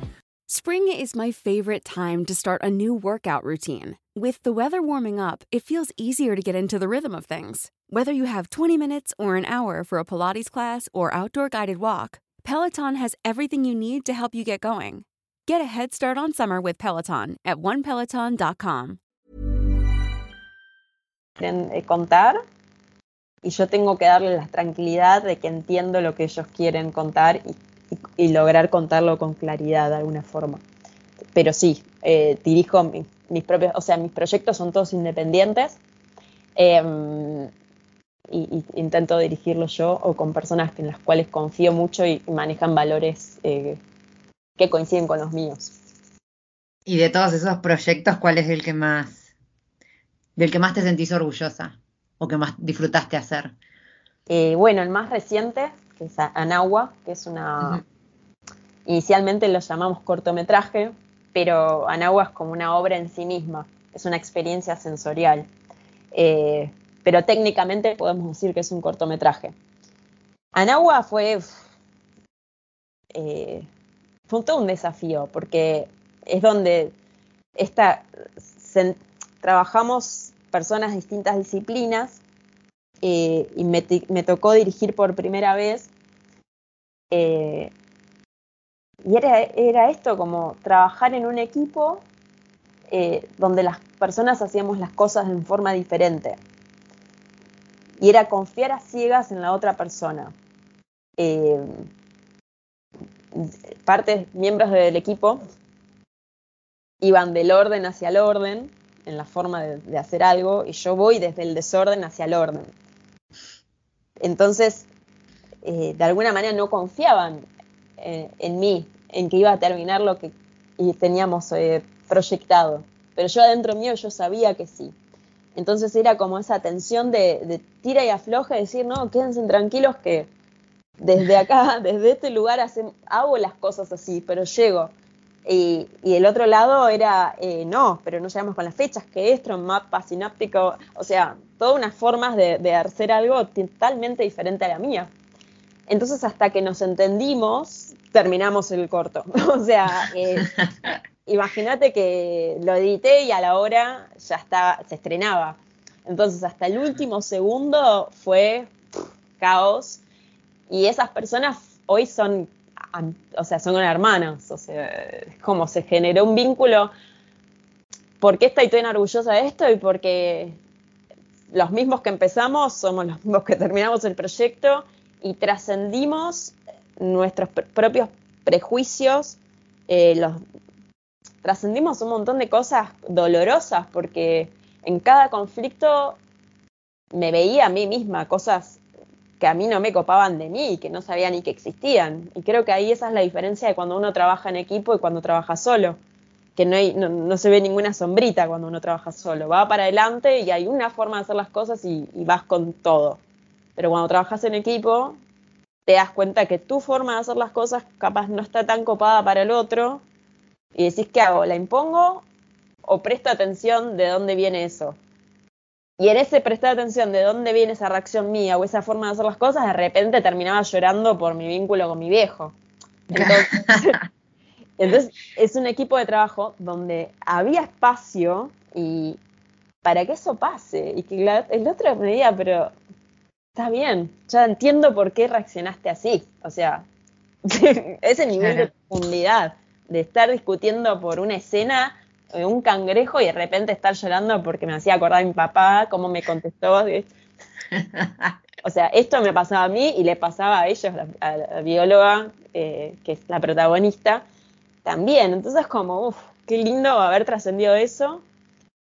Speaker 4: Spring is my favorite time to start a new workout routine. With the weather warming up, it feels easier to get into the rhythm of things. Whether you have 20 minutes or an hour for a Pilates class or outdoor guided walk, Peloton has everything you need to help you get going. Get a head start on summer with Peloton at onepeloton.com.
Speaker 2: Eh, contar y yo tengo que darle la tranquilidad de que entiendo lo que ellos quieren contar y y, lograr contarlo con claridad de alguna forma. Pero sí, eh, dirijo mis, propios, o sea, mis proyectos son todos independientes em, y, intento dirigirlos yo o con personas en las cuales confío mucho y, manejan valores eh, que coinciden con los míos.
Speaker 1: Y de todos esos proyectos, ¿cuál es el que más, del que más te sentís orgullosa o que más disfrutaste hacer?
Speaker 2: Eh, bueno, el más reciente que es Anagua, que es una... Inicialmente lo llamamos cortometraje, pero Anagua es como una obra en sí misma, es una experiencia sensorial. Eh, pero técnicamente podemos decir que es un cortometraje. Anagua fue, eh, fue todo un desafío, porque es donde trabajamos personas de distintas disciplinas eh, y me, tocó dirigir por primera vez. Eh, y era, esto como trabajar en un equipo eh, donde las personas hacíamos las cosas en forma diferente. Y era confiar a ciegas en la otra persona. Eh, partes, miembros del equipo, iban del orden hacia el orden, en la forma de, hacer algo, y yo voy desde el desorden hacia el orden. Entonces, eh, de alguna manera no confiaban eh, en mí, en que iba a terminar lo que teníamos eh, proyectado. Pero yo adentro mío yo sabía que sí. Entonces era como esa tensión de, tira y afloja, de decir, no, quédense tranquilos que desde acá, desde este lugar hago las cosas así, pero llego. Y, el otro lado era, no, pero no llegamos con las fechas, que esto, mapa sináptico, o sea, todas unas formas de, hacer algo totalmente diferente a la mía. Entonces, hasta que nos entendimos, terminamos el corto. o sea, eh, imagínate que lo edité y a la hora ya está, se estrenaba. Entonces, hasta el último segundo fue caos. Y esas personas hoy son o sea, son hermanas, o sea, es como se generó un vínculo. ¿Por qué estoy tan orgullosa de esto? Y porque los mismos que empezamos somos los mismos que terminamos el proyecto y trascendimos nuestros propios prejuicios, eh, los, trascendimos un montón de cosas dolorosas porque en cada conflicto me veía a mí misma cosas que a mí no me copaban de mí, que no sabía ni que existían. Y creo que ahí esa es la diferencia de cuando uno trabaja en equipo y cuando trabaja solo, que no, hay, no, se ve ninguna sombrita cuando uno trabaja solo, va para adelante y hay una forma de hacer las cosas y, vas con todo. Pero cuando trabajas en equipo, te das cuenta que tu forma de hacer las cosas capaz no está tan copada para el otro y decís, ¿qué hago? ¿La impongo o presto atención de dónde viene eso? Y en ese prestar atención de dónde viene esa reacción mía o esa forma de hacer las cosas, de repente terminaba llorando por mi vínculo con mi viejo. Entonces, es un equipo de trabajo donde había espacio y para que eso pase. Y que el otro me diga, pero está bien, ya entiendo por qué reaccionaste así. O sea, ese nivel de profundidad de estar discutiendo por una escena eh, un cangrejo y de repente estar llorando porque me hacía acordar a mi papá, cómo me contestó. o sea, esto me pasaba a mí y le pasaba a ellos, a la, bióloga, eh, que es la protagonista, también. Entonces, como, uff, qué lindo haber trascendido eso.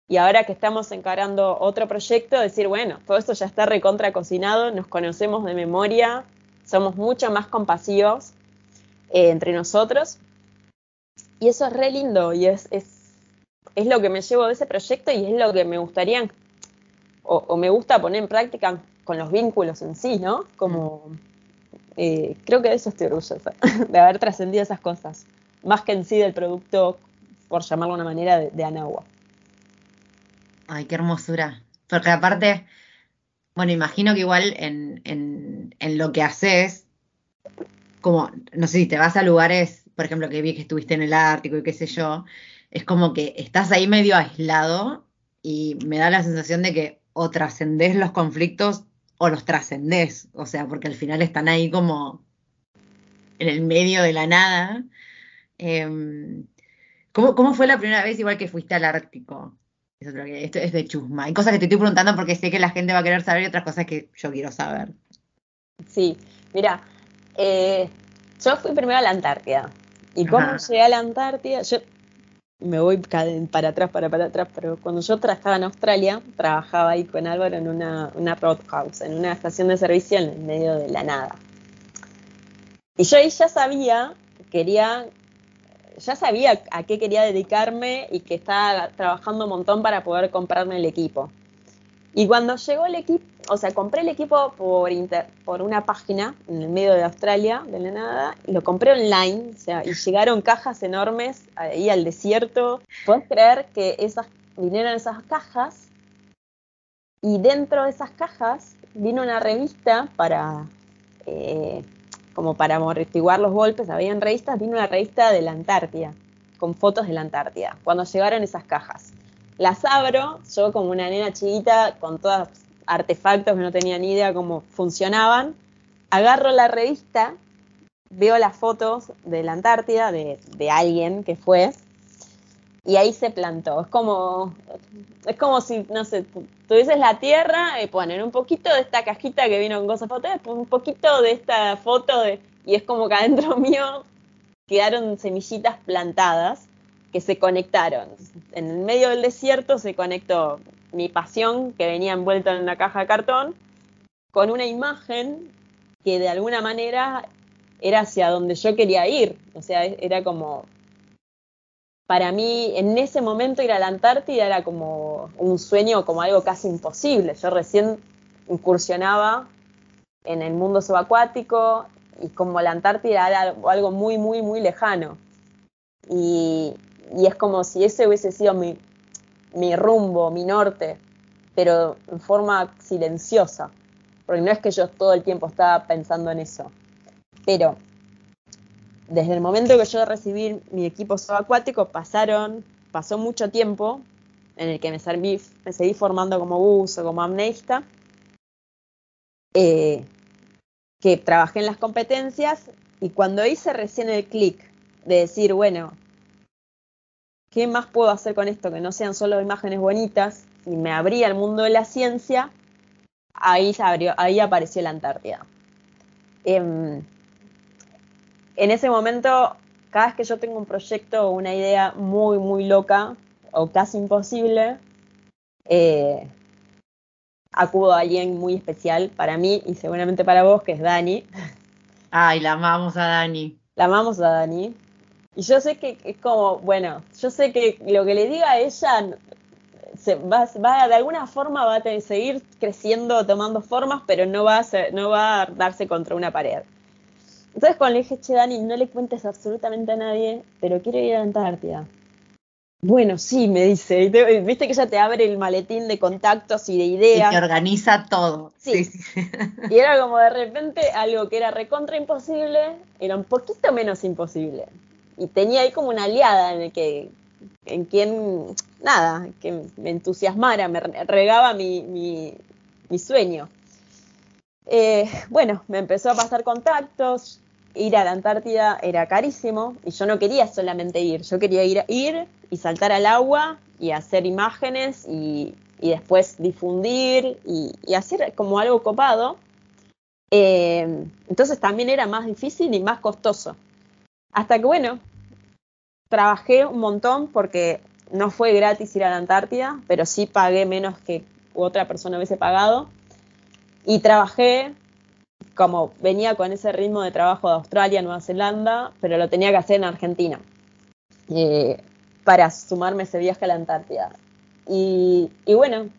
Speaker 2: Y ahora que estamos encarando otro proyecto, decir, bueno, todo esto ya está recontra cocinado, nos conocemos de memoria, somos mucho más compasivos eh, entre nosotros. Y eso es re lindo y es, es es lo que me llevo de ese proyecto y es lo que me gustaría o, me gusta poner en práctica con los vínculos en sí, ¿no? Como eh, creo que de eso estoy orgullosa, de haber trascendido esas cosas, más que en sí del producto, por llamarlo de una manera, de, de.
Speaker 1: Ay, qué hermosura. Porque aparte, bueno, imagino que igual en, en, en lo que haces, como, no sé si te vas a lugares, por ejemplo, que vi que estuviste en el Ártico y qué sé yo, es como que estás ahí medio aislado y me da la sensación de que o trascendés los conflictos o los trascendés, o sea, porque al final están ahí como en el medio de la nada. Em, ¿cómo, fue la primera vez igual que fuiste al Ártico? Esto es de chusma. Hay cosas que te estoy preguntando porque sé que la gente va a querer saber y otras cosas que yo quiero saber.
Speaker 2: Sí, mira, eh, yo fui primero a la Antártida. ¿Y cómo llegué a la Antártida? Yo me voy para atrás, para, para atrás, pero cuando yo estaba en Australia, trabajaba ahí con Álvaro en una, una roadhouse, en una estación de servicio en el medio de la nada. Y yo ahí ya sabía, quería, ya sabía a qué quería dedicarme y que estaba trabajando un montón para poder comprarme el equipo. Y cuando llegó el equipo, o sea, compré el equipo por, por una página en el medio de Australia, de la nada, y lo compré online, o sea, y llegaron cajas enormes ahí al desierto. Puedes creer que esas vinieron esas cajas y dentro de esas cajas vino una revista para, eh, como para amortiguar los golpes, habían revistas, vino una revista de la Antártida, con fotos de la Antártida, cuando llegaron esas cajas. Las abro, yo como una nena chiquita, con todos artefactos que no tenía ni idea cómo funcionaban, agarro la revista, veo las fotos de la Antártida, de, alguien que fue, y ahí se plantó. Es como, es como si, no sé, tuvieses la tierra y ponen un poquito de esta cajita que vino con cosas fotos, un poquito de esta foto de, y es como que adentro mío quedaron semillitas plantadas que se conectaron. En el medio del desierto se conectó mi pasión, que venía envuelta en una caja de cartón, con una imagen que de alguna manera era hacia donde yo quería ir. O sea, era como, para mí, en ese momento ir a la Antártida era como un sueño, como algo casi imposible. Yo recién incursionaba en el mundo subacuático y como la Antártida era algo muy, muy, muy lejano. Y, es como si ese hubiese sido mi, mi rumbo, mi norte, pero en forma silenciosa, porque no es que yo todo el tiempo estaba pensando en eso. Pero desde el momento que yo recibí mi equipo subacuático, pasaron, pasó mucho tiempo en el que me, serví, me seguí formando como buzo, como amnesta, eh, que trabajé en las competencias y cuando hice recién el clic de decir, bueno, ¿qué más puedo hacer con esto que no sean solo imágenes bonitas? Y me abría el mundo de la ciencia, ahí, se abrió, ahí apareció la Antártida. Eh, en ese momento, cada vez que yo tengo un proyecto o una idea muy, muy loca o casi imposible, eh, acudo a alguien muy especial para mí y seguramente para vos, que es Dani.
Speaker 1: Ay, la amamos a Dani.
Speaker 2: La amamos a Dani. Y yo sé que es como, bueno, yo sé que lo que le diga a ella se va, va, de alguna forma va a seguir creciendo, tomando formas, pero no va, a ser, no va a darse contra una pared. Entonces cuando le dije, che, Dani, no le cuentes absolutamente a nadie, pero quiero ir a la Antártida. Bueno, sí, me dice. Viste que ella te abre el maletín de contactos y de ideas.
Speaker 1: Y te organiza todo.
Speaker 2: Sí. sí, sí. Y era como de repente algo que era recontra imposible, era un poquito menos imposible y tenía ahí como una aliada en el que en quien nada que me entusiasmara me regaba mi, mi, mi sueño eh, bueno me empezó a pasar contactos ir a la Antártida era carísimo y yo no quería solamente ir yo quería ir ir y saltar al agua y hacer imágenes y, y después difundir y, y, hacer como algo copado eh, entonces también era más difícil y más costoso hasta que, bueno, trabajé un montón porque no fue gratis ir a la Antártida, pero sí pagué menos que otra persona hubiese pagado. Y trabajé, como venía con ese ritmo de trabajo de Australia, Nueva Zelanda, pero lo tenía que hacer en Argentina eh, para sumarme ese viaje a la Antártida. Y, bueno,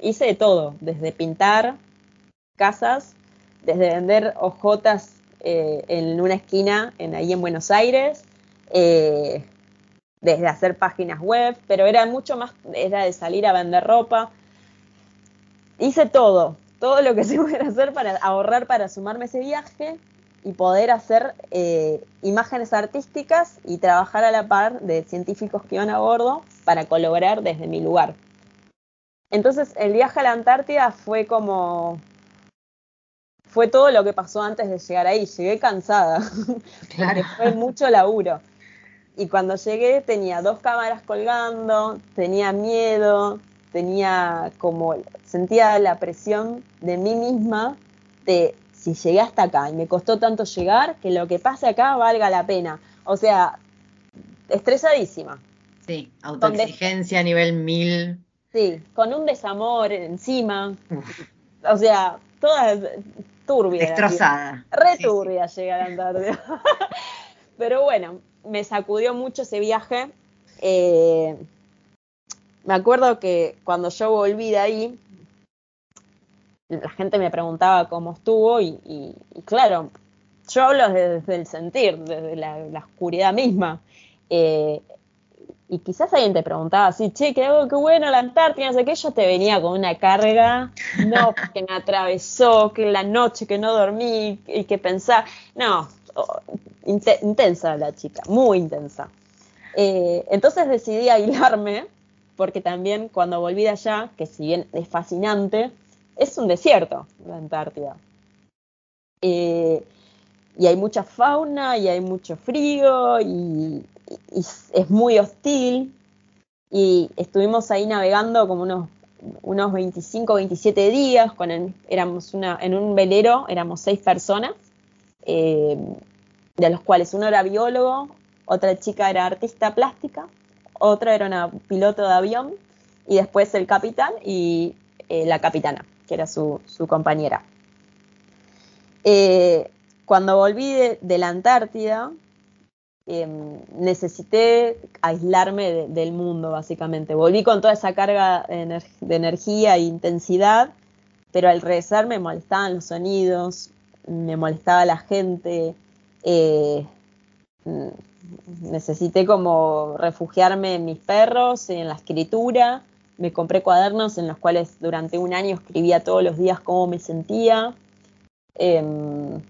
Speaker 2: hice de todo, desde pintar casas, desde vender hojotas eh, en una esquina en, ahí en Buenos Aires, eh, desde hacer páginas web, pero era mucho más, era de salir a vender ropa. Hice todo, todo lo que se pudiera hacer para ahorrar para sumarme ese viaje y poder hacer eh, imágenes artísticas y trabajar a la par de científicos que iban a bordo para colaborar desde mi lugar. Entonces el viaje a la Antártida fue como fue todo lo que pasó antes de llegar ahí. Llegué cansada, claro. fue mucho laburo. Y cuando llegué tenía dos cámaras colgando, tenía miedo, tenía como, sentía la presión de mí misma de si llegué hasta acá y me costó tanto llegar, que lo que pase acá valga la pena. O sea, estresadísima.
Speaker 1: Sí, autoexigencia a nivel mil.
Speaker 2: Sí, con un desamor encima. Uf. O sea, toda turbia.
Speaker 1: Destrozada.
Speaker 2: Re turbia sí, sí. llega a la Antártida. Pero bueno, me sacudió mucho ese viaje. Eh, me acuerdo que cuando yo volví de ahí, la gente me preguntaba cómo estuvo y, claro, yo hablo desde, el sentir, desde la, oscuridad misma. Eh, y quizás alguien te preguntaba así, che, qué, bueno la Antártida, no sé qué, yo te venía con una carga, no, que me atravesó, que la noche que no dormí y que pensaba, no, int intensa la chica, muy intensa. Eh, entonces decidí aislarme, porque también cuando volví de allá, que si bien es fascinante, es un desierto la Antártida. Eh, y hay mucha fauna y hay mucho frío y, es muy hostil y estuvimos ahí navegando como unos, unos 25, 27 días, con el, éramos una, en un velero, éramos seis personas, eh, de los cuales uno era biólogo, otra chica era artista plástica, otra era una piloto de avión, y después el capitán y eh, la capitana, que era su, su compañera. Eh, cuando volví de, la Antártida, Em, necesité aislarme del mundo, básicamente. Volví con toda esa carga de, energía e intensidad, pero al regresar me molestaban los sonidos, me molestaba la gente. Eh, necesité como refugiarme en mis perros, en la escritura. Me compré cuadernos en los cuales durante un año escribía todos los días cómo me sentía. Em,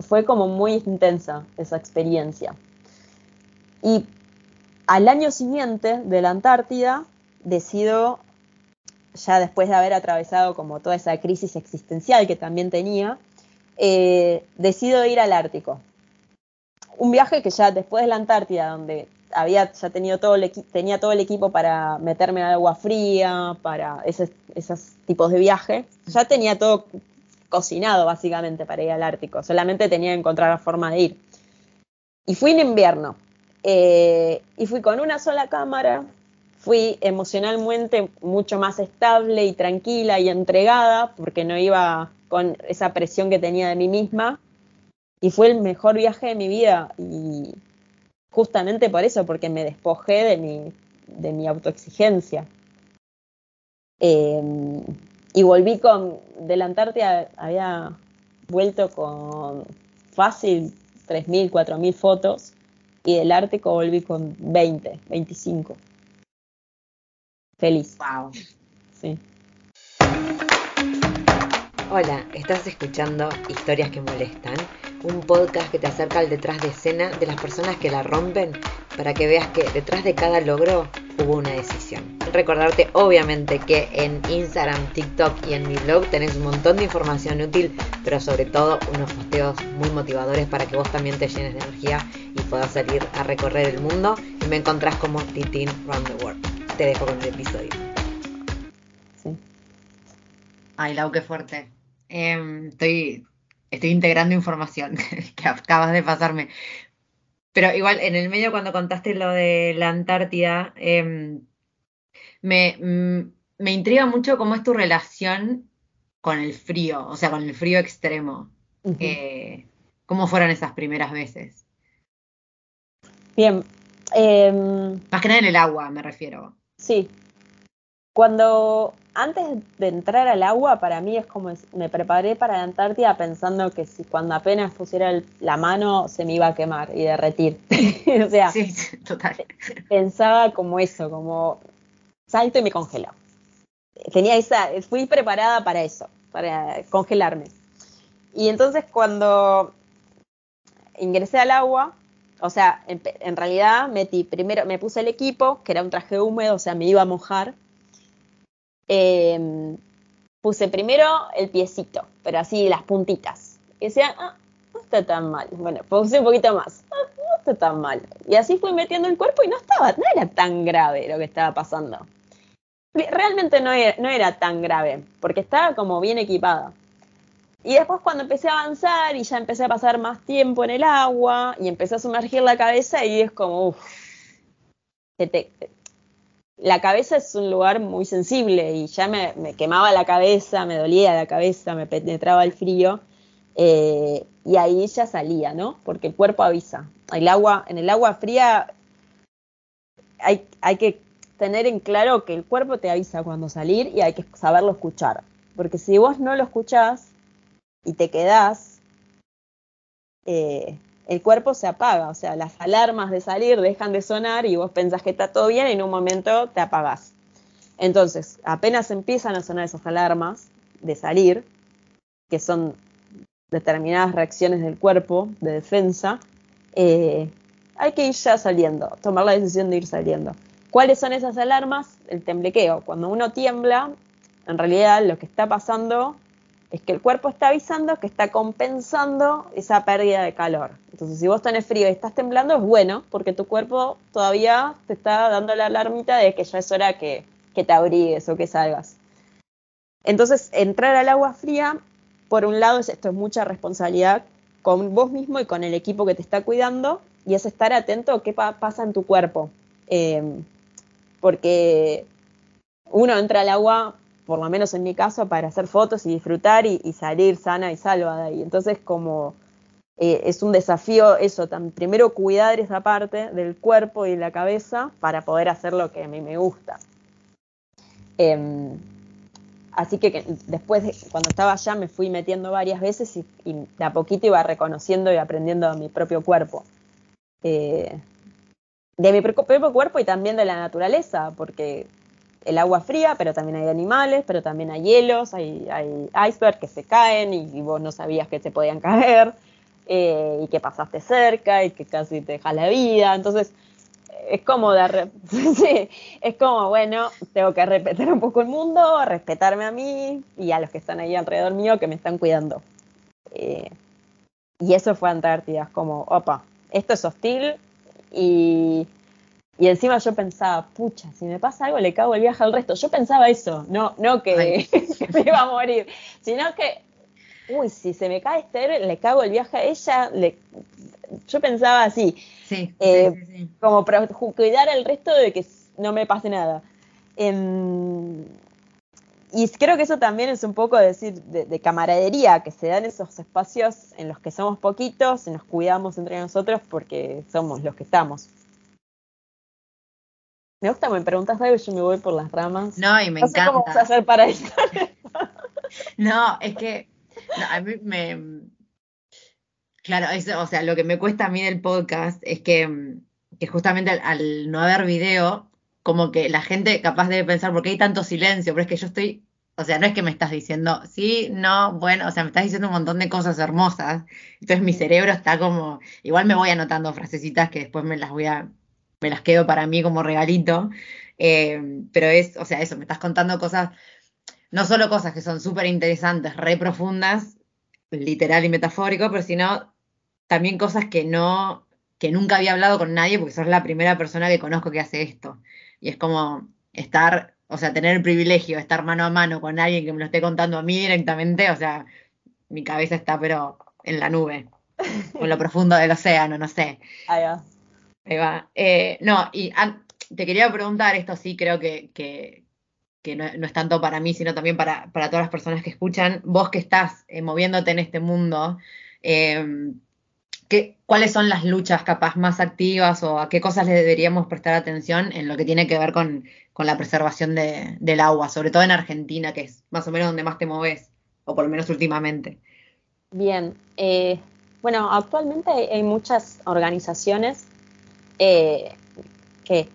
Speaker 2: fue como muy intensa esa experiencia. Y al año siguiente de la Antártida, decido, ya después de haber atravesado como toda esa crisis existencial que también tenía, eh, decido ir al Ártico. Un viaje que ya después de la Antártida, donde había ya tenido todo el tenía todo el equipo para meterme a agua fría, para esos tipos de viaje, ya tenía todo cocinado básicamente para ir al Ártico, solamente tenía que encontrar la forma de ir. Y fui en invierno, eh, y fui con una sola cámara, fui emocionalmente mucho más estable y tranquila y entregada, porque no iba con esa presión que tenía de mí misma, y fue el mejor viaje de mi vida, y justamente por eso, porque me despojé de mi, de mi autoexigencia. Eh, y volví con, de la Antártida había vuelto con fácil 3.000, 4.000 fotos y del Ártico volví con 20, 25. Feliz.
Speaker 1: Wow.
Speaker 2: Sí.
Speaker 1: Hola, estás escuchando Historias que Molestan, un podcast que te acerca al detrás de escena de las personas que la rompen para que veas que detrás de cada logro hubo una decisión. Recordarte obviamente que en Instagram, TikTok y en mi blog tenés un montón de información útil, pero sobre todo unos posteos muy motivadores para que vos también te llenes de energía y puedas salir a recorrer el mundo y me encontrás como Titin Round the World. Te dejo con el episodio. Sí. Ay, Lau, qué fuerte. Em, estoy, estoy integrando información que acabas de pasarme. Pero igual, en el medio, cuando contaste lo de la Antártida, em, me, mm, me intriga mucho cómo es tu relación con el frío, o sea, con el frío extremo. Eh, ¿Cómo fueron esas primeras veces?
Speaker 2: Bien. Em,
Speaker 1: Más que nada en el agua, me refiero.
Speaker 2: Sí. Cuando antes de entrar al agua, para mí es como me preparé para la Antártida pensando que si cuando apenas pusiera la mano se me iba a quemar y derretir. o sea,
Speaker 1: sí, total.
Speaker 2: pensaba como eso, como salto y me congelo. Tenía esa, fui preparada para eso, para congelarme. Y entonces cuando ingresé al agua, o sea, en, realidad metí primero, me puse el equipo, que era un traje húmedo, o sea, me iba a mojar. Em, puse primero el piecito, pero así las puntitas. Y decía, ah, no está tan mal. Bueno, puse un poquito más. Ah, no está tan mal. Y así fui metiendo el cuerpo y no estaba, no era tan grave lo que estaba pasando. Realmente no era, no era tan grave, porque estaba como bien equipada. Y después cuando empecé a avanzar y ya empecé a pasar más tiempo en el agua y empecé a sumergir la cabeza y es como, uff, la cabeza es un lugar muy sensible y ya me, quemaba la cabeza, me dolía la cabeza, me penetraba el frío eh, y ahí ya salía, ¿no? Porque el cuerpo avisa. El agua, en el agua fría hay, hay que tener en claro que el cuerpo te avisa cuando salir y hay que saberlo escuchar. Porque si vos no lo escuchás y te quedás, eh, el cuerpo se apaga, o sea, las alarmas de salir dejan de sonar y vos pensás que está todo bien y en un momento te apagás. Entonces, apenas empiezan a sonar esas alarmas de salir, que son determinadas reacciones del cuerpo de defensa, eh, hay que ir ya saliendo, tomar la decisión de ir saliendo. ¿Cuáles son esas alarmas? El temblequeo. Cuando uno tiembla, en realidad lo que está pasando es que el cuerpo está avisando que está compensando esa pérdida de calor. Entonces, si vos tenés frío y estás temblando, es bueno, porque tu cuerpo todavía te está dando la alarmita de que ya es hora que, que te abrigues o que salgas. Entonces, entrar al agua fría, por un lado, es, esto es mucha responsabilidad con vos mismo y con el equipo que te está cuidando, y es estar atento a qué pasa en tu cuerpo. Eh, porque uno entra al agua, por lo menos en mi caso, para hacer fotos y disfrutar y, salir sana y salva de ahí. Entonces, como eh, es un desafío eso, tan, primero cuidar esa parte del cuerpo y la cabeza para poder hacer lo que a mí me gusta. Eh, así que, después, de, cuando estaba allá, me fui metiendo varias veces y, y, de a poquito iba reconociendo y aprendiendo a mi propio cuerpo. Eh, de mi propio cuerpo y también de la naturaleza, porque el agua fría, pero también hay animales, pero también hay hielos, hay, icebergs que se caen y, vos no sabías que se podían caer, eh, y que pasaste cerca y que casi te deja la vida. Entonces, es como de, sí, es como, bueno, tengo que respetar un poco el mundo, respetarme a mí y a los que están ahí alrededor mío que me están cuidando. Eh, y eso fue Antártida, es como, opa, esto es hostil y, y, encima yo pensaba, pucha, si me pasa algo le cago el viaje al resto. Yo pensaba eso, no, no que, que me iba a morir, sino que, uy, si se me cae Esther, le cago el viaje a ella. Le... Yo pensaba así,
Speaker 1: sí,
Speaker 2: eh,
Speaker 1: sí, sí, sí.
Speaker 2: como para cuidar al resto de que no me pase nada. Eh, y creo que eso también es un poco decir de, de, camaradería, que se dan esos espacios en los que somos poquitos, y nos cuidamos entre nosotros porque somos los que estamos. Me gusta, me preguntas algo y yo me voy por las ramas.
Speaker 1: No, y me
Speaker 2: no
Speaker 1: encanta.
Speaker 2: Sé cómo vas a hacer para esto.
Speaker 1: no, es que no, a mí me. Claro, eso, o sea, lo que me cuesta a mí del podcast es que, que justamente al, al no haber video, como que la gente capaz debe pensar, ¿por qué hay tanto silencio? Pero es que yo estoy, o sea, no es que me estás diciendo, sí, no, bueno, o sea, me estás diciendo un montón de cosas hermosas. Entonces mi cerebro está como, igual me voy anotando frasecitas que después me las voy a, me las quedo para mí como regalito. Eh, pero es, o sea, eso, me estás contando cosas, no solo cosas que son súper interesantes, re profundas, literal y metafórico, pero sino también cosas que no, que nunca había hablado con nadie porque sos la primera persona que conozco que hace esto. Y es como estar, o sea, tener el privilegio de estar mano a mano con alguien que me lo esté contando a mí directamente, o sea, mi cabeza está pero en la nube, en lo profundo del océano, no sé.
Speaker 2: Va.
Speaker 1: Eh, no, y te quería preguntar, esto sí creo que, que, no, no, es tanto para mí, sino también para, para todas las personas que escuchan, vos que estás eh, moviéndote en este mundo, eh, ¿Qué, ¿cuáles son las luchas capaz más activas o a qué cosas le deberíamos prestar atención en lo que tiene que ver con, con la preservación de, del agua, sobre todo en Argentina, que es más o menos donde más te moves, o por lo menos últimamente?
Speaker 2: Bien, eh, bueno, actualmente hay muchas organizaciones eh, que,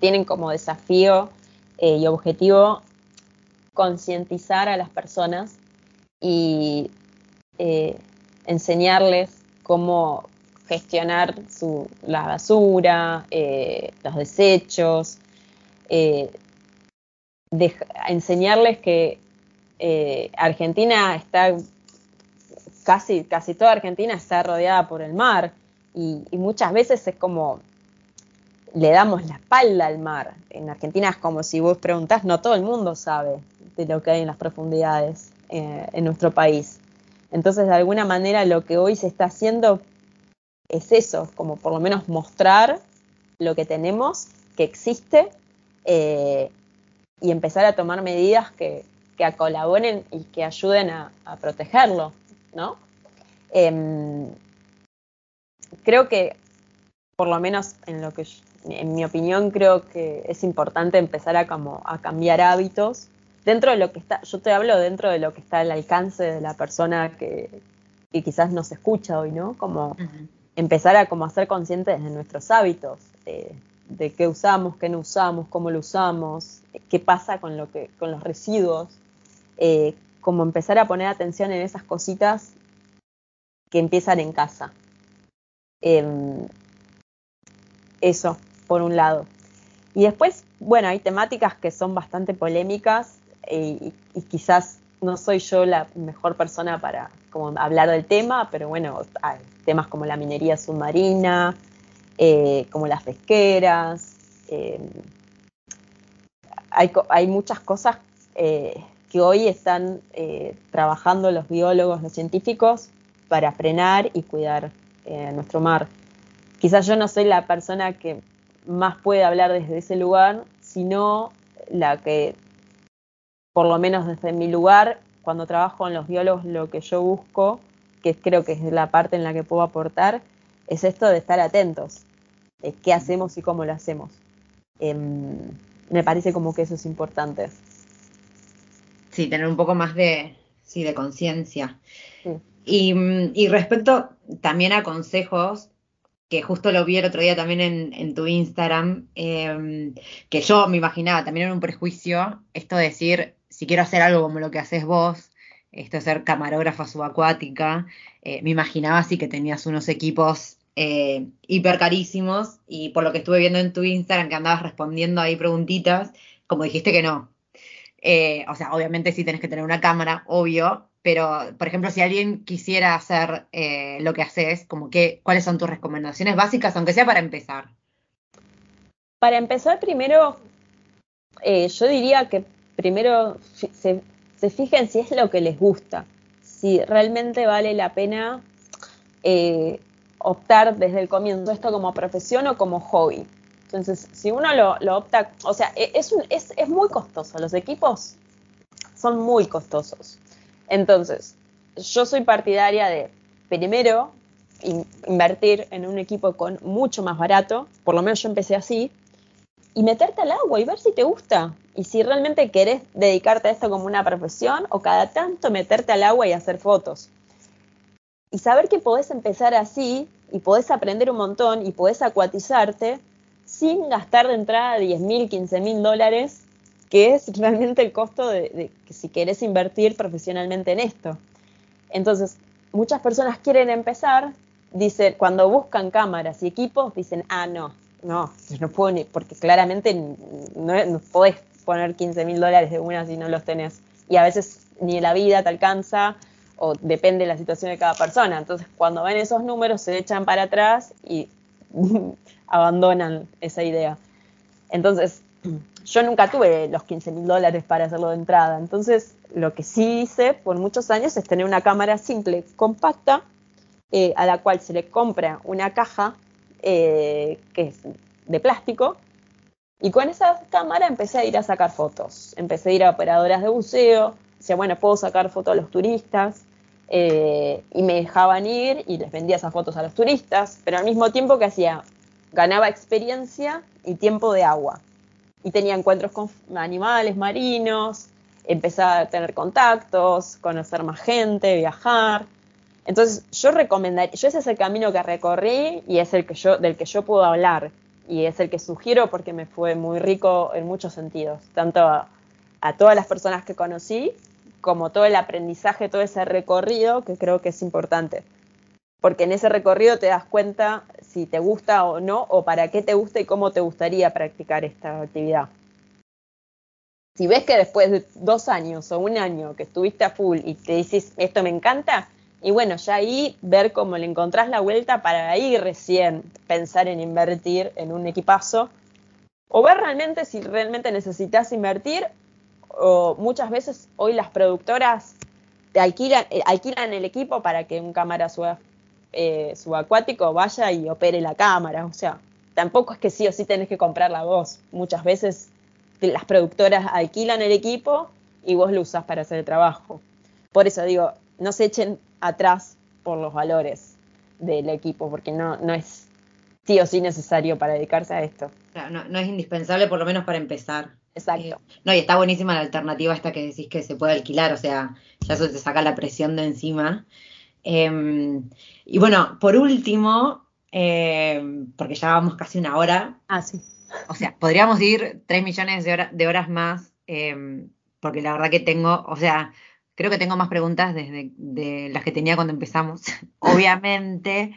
Speaker 2: tienen como desafío eh, y objetivo concientizar a las personas y eh, enseñarles cómo gestionar la basura, los desechos, de, enseñarles que Argentina está, casi, casi toda Argentina está rodeada por el mar y, y, muchas veces es como le damos la espalda al mar. En Argentina es como si vos preguntás, no todo el mundo sabe de lo que hay en las profundidades eh, en nuestro país. Entonces, de alguna manera, lo que hoy se está haciendo es eso, como por lo menos mostrar lo que tenemos, que existe, eh, y empezar a tomar medidas que, que colaboren y que ayuden a, protegerlo, ¿no? Eh, creo que, por lo menos en lo que, en mi opinión, creo que es importante empezar a, como, a cambiar hábitos dentro de lo que está, yo te hablo dentro de lo que está al alcance de la persona que, que quizás nos escucha hoy, ¿no? Como uh -huh. empezar a como a ser conscientes de nuestros hábitos, de, de, qué usamos, qué no usamos, cómo lo usamos, qué pasa con lo que, con los residuos, eh, como empezar a poner atención en esas cositas que empiezan en casa. Eh, eso, por un lado. Y después, bueno, hay temáticas que son bastante polémicas y, y, quizás no soy yo la mejor persona para como hablar del tema, pero bueno, temas como la minería submarina, eh, como las pesqueras. Eh, hay, hay, muchas cosas eh, que hoy están trabajando los biólogos, los científicos, para frenar y cuidar nuestro mar. Quizás yo no soy la persona que más puede hablar desde ese lugar, sino la que, por lo menos desde mi lugar, cuando trabajo con los biólogos, lo que yo busco, que creo que es la parte en la que puedo aportar, es esto de estar atentos, de qué hacemos y cómo lo hacemos. Em, me parece como que eso es importante.
Speaker 1: Sí, tener un poco más de, sí, de conciencia. Y, respecto también a consejos, que justo lo vi el otro día también en, tu Instagram, em, que yo me imaginaba también era un prejuicio, esto de decir, si quiero hacer algo como lo que haces vos, esto de ser camarógrafa subacuática, eh, me imaginaba así que tenías unos equipos eh, hiper carísimos y por lo que estuve viendo en tu Instagram que andabas respondiendo ahí preguntitas, como dijiste que no. Eh, o sea, obviamente sí tenés que tener una cámara, obvio, pero por ejemplo, si alguien quisiera hacer eh, lo que haces, como que, ¿cuáles son tus recomendaciones básicas, aunque sea para empezar?
Speaker 2: Para empezar, primero, yo diría que primero se, se, fijen si es lo que les gusta, si realmente vale la pena eh, optar desde el comienzo esto como profesión o como hobby. Entonces, si uno lo, opta, o sea, e, es, un, es, es, muy costoso, los equipos son muy costosos. Entonces, yo soy partidaria de, primero, invertir en un equipo con mucho más barato, por lo menos yo empecé así, y meterte al agua y ver si te gusta. Y si realmente querés dedicarte a esto como una profesión o cada tanto meterte al agua y hacer fotos y saber que podés empezar así y podés aprender un montón y podés acuatizarte sin gastar de entrada 10 mil, 15 mil dólares, que es realmente el costo de, que si querés invertir profesionalmente en esto. Entonces, muchas personas quieren empezar, dicen, cuando buscan cámaras y equipos, dicen, ah, no, no, no puedo ni, porque claramente no, no podés poner 15 mil dólares de una si no los tenés. Y a veces ni la vida te alcanza, o depende de la situación de cada persona. Entonces, cuando ven esos números, se echan para atrás y abandonan esa idea. Entonces, yo nunca tuve los 15 mil dólares para hacerlo de entrada. Entonces, lo que sí hice por muchos años es tener una cámara simple, compacta, eh, a la cual se le compra una caja eh, que es de plástico. Y con esa cámara empecé a ir a sacar fotos. Empecé a ir a operadoras de buceo, decía, bueno, puedo sacar fotos a los turistas, eh, y me dejaban ir y les vendía esas fotos a los turistas, pero al mismo tiempo que hacía, ganaba experiencia y tiempo de agua. Y tenía encuentros con animales marinos, empezaba a tener contactos, conocer más gente, viajar. Entonces yo recomendaría, yo ese es el camino que recorrí y es el que yo, del que yo puedo hablar y es el que sugiero porque me fue muy rico en muchos sentidos, tanto a todas las personas que conocí como todo el aprendizaje, todo ese recorrido que creo que es importante. Porque en ese recorrido te das cuenta si te gusta o no, o para qué te gusta y cómo te gustaría practicar esta actividad. Si ves que después de dos años o un año que estuviste a full y te dices, esto me encanta, y bueno, ya ahí ver cómo le encontrás la vuelta para ahí recién pensar en invertir en un equipazo, o ver realmente si realmente necesitas invertir o muchas veces hoy las productoras te alquilan, eh, alquilan el equipo para que un cámara eh, subacuático vaya y opere la cámara. O sea, tampoco es que sí o sí tenés que comprar la voz. Muchas veces las productoras alquilan el equipo y vos lo usás para hacer el trabajo. Por eso digo, no se echen atrás por los valores del equipo, porque no, no es sí o sí necesario para dedicarse a esto.
Speaker 1: no, no es indispensable, por lo menos para empezar.
Speaker 2: Exacto. Eh,
Speaker 1: no, y está buenísima la alternativa esta que decís que se puede alquilar, o sea, ya eso te saca la presión de encima. Em, y bueno, por último, em, porque ya vamos casi una hora.
Speaker 2: Ah, sí.
Speaker 1: O sea, podríamos ir tres millones de, de horas más, em, porque la verdad que tengo, o sea, creo que tengo más preguntas desde de las que tenía cuando empezamos, obviamente.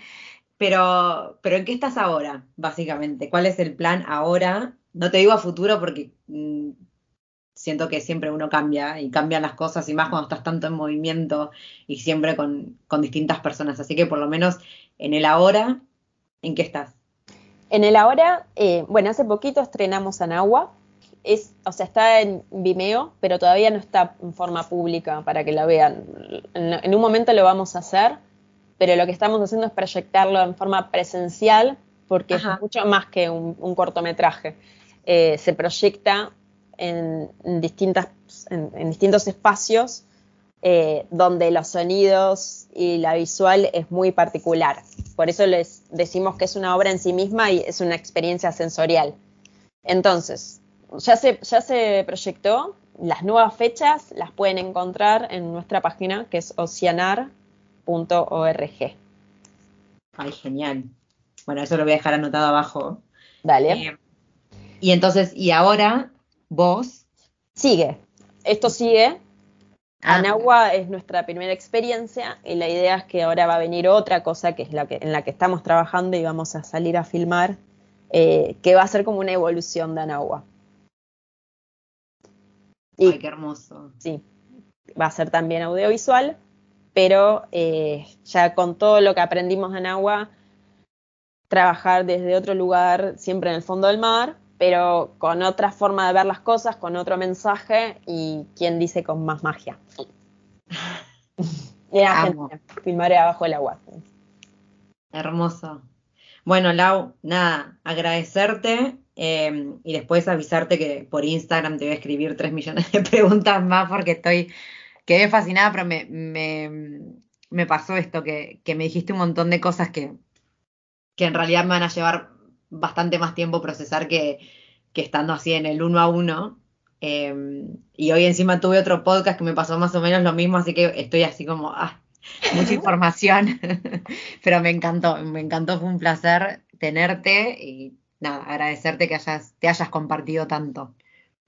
Speaker 1: Pero, pero ¿en qué estás ahora, básicamente? ¿Cuál es el plan ahora no te digo a futuro porque mm, siento que siempre uno cambia y cambian las cosas y más cuando estás tanto en movimiento y siempre con, con distintas personas. Así que por lo menos en el ahora, ¿en qué estás?
Speaker 2: En el ahora, eh, bueno, hace poquito estrenamos Anagua. Es, o sea, está en Vimeo, pero todavía no está en forma pública para que la vean. En, en un momento lo vamos a hacer, pero lo que estamos haciendo es proyectarlo en forma presencial, porque
Speaker 1: Ajá.
Speaker 2: es mucho más que un, un cortometraje. Eh, se proyecta en, en distintas, en, en distintos espacios eh, donde los sonidos y la visual es muy particular. Por eso les decimos que es una obra en sí misma y es una experiencia sensorial. Entonces, ya se, ya se proyectó, las nuevas fechas las pueden encontrar en nuestra página que es oceanar.org.
Speaker 1: Ay, genial. Bueno, eso lo voy a dejar anotado abajo.
Speaker 2: Dale.
Speaker 1: Eh, y entonces, y ahora vos.
Speaker 2: Sigue. Esto sigue.
Speaker 1: Ah,
Speaker 2: Anagua es nuestra primera experiencia y la idea es que ahora va a venir otra cosa que es la que, en la que estamos trabajando y vamos a salir a filmar, eh, que va a ser como una evolución de Anagua. Y
Speaker 1: Ay, qué hermoso.
Speaker 2: sí, va a ser también audiovisual, pero eh, ya con todo lo que aprendimos en agua, trabajar desde otro lugar, siempre en el fondo del mar, pero con otra forma de ver las cosas, con otro mensaje y quien dice con más magia.
Speaker 1: Amo.
Speaker 2: Argentina, filmaré abajo del agua.
Speaker 1: Hermoso. Bueno, Lau, nada, agradecerte eh, y después avisarte que por Instagram te voy a escribir tres millones de preguntas más porque estoy, quedé fascinada, pero me, me, me pasó esto, que, que me dijiste un montón de cosas que, que en realidad me van a llevar bastante más tiempo procesar que, que estando así en el uno a uno. Eh, y hoy encima tuve otro podcast que me pasó más o menos lo mismo, así que estoy así como, ah, mucha información, pero me encantó, me encantó, fue un placer tenerte y nada, agradecerte que hayas, te hayas compartido tanto.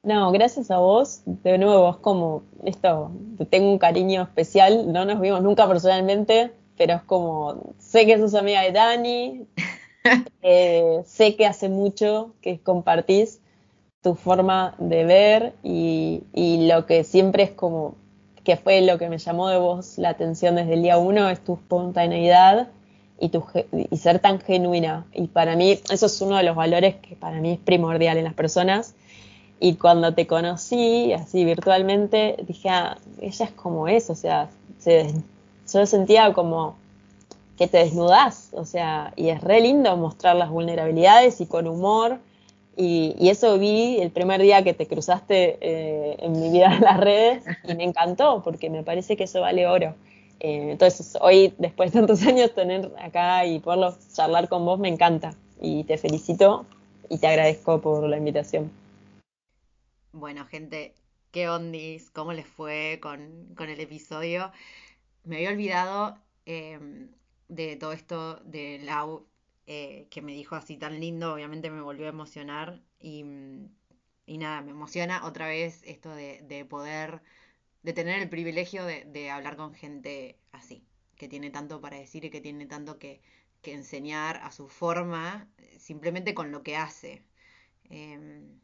Speaker 2: No, gracias a vos. De nuevo, es como esto, te tengo un cariño especial. No nos vimos nunca personalmente, pero es como, sé que sos amiga de Dani, eh, sé que hace mucho que compartís tu forma de ver y, lo que siempre es como, que fue lo que me llamó de vos la atención desde el día uno, es tu espontaneidad y, tu, y ser tan genuina. Y para mí, eso es uno de los valores que para mí es primordial en las personas. Y cuando te conocí, así virtualmente, dije, ah, ella es como es, o sea, se, yo sentía como que te desnudás, o sea, y es re lindo mostrar las vulnerabilidades y con humor. Y, eso vi el primer día que te cruzaste eh, en mi vida en las redes y me encantó porque me parece que eso vale oro. Eh, entonces, hoy, después de tantos años, tener acá y poderlo charlar con vos me encanta. Y te felicito y te agradezco por la invitación.
Speaker 1: Bueno, gente, ¿qué ondis? ¿Cómo les fue con, con el episodio? Me había olvidado em, de todo esto de Lau eh, que me dijo así tan lindo, obviamente me volvió a emocionar y, mm, y nada, me emociona otra vez esto de, de poder, de tener el privilegio de, de hablar con gente así, que tiene tanto para decir y que tiene tanto que, que enseñar a su forma, simplemente con lo que hace. Em,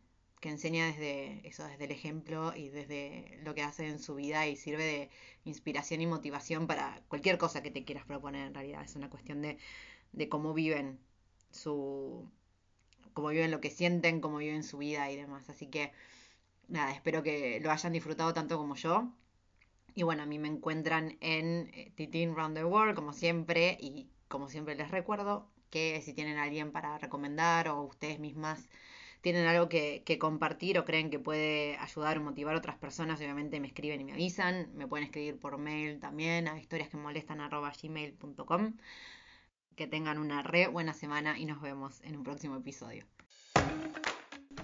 Speaker 1: que enseña desde eso, desde el ejemplo y desde lo que hace en su vida y sirve de inspiración y motivación para cualquier cosa que te quieras proponer en realidad. Es una cuestión de, de cómo viven su cómo viven lo que sienten, cómo viven su vida y demás. Así que nada, espero que lo hayan disfrutado tanto como yo. Y bueno, a mí me encuentran en eh, Titin Round the World, como siempre, y como siempre les recuerdo que si tienen a alguien para recomendar o ustedes mismas tienen algo que, compartir o creen que puede ayudar o motivar a otras personas, obviamente me escriben y me avisan. Me pueden escribir por mail también a historiasquemolestan.gmail.com. Que tengan una re buena semana y nos vemos en un próximo episodio.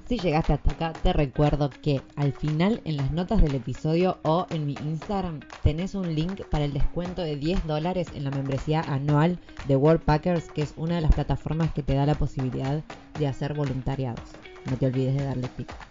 Speaker 5: Si llegaste hasta acá, te recuerdo que al final en las notas del episodio o en mi Instagram tenés un link para el descuento de 10 dólares en la membresía anual de World Packers, que es una de las plataformas que te da la posibilidad de hacer voluntariados. No te olvides de darle clic.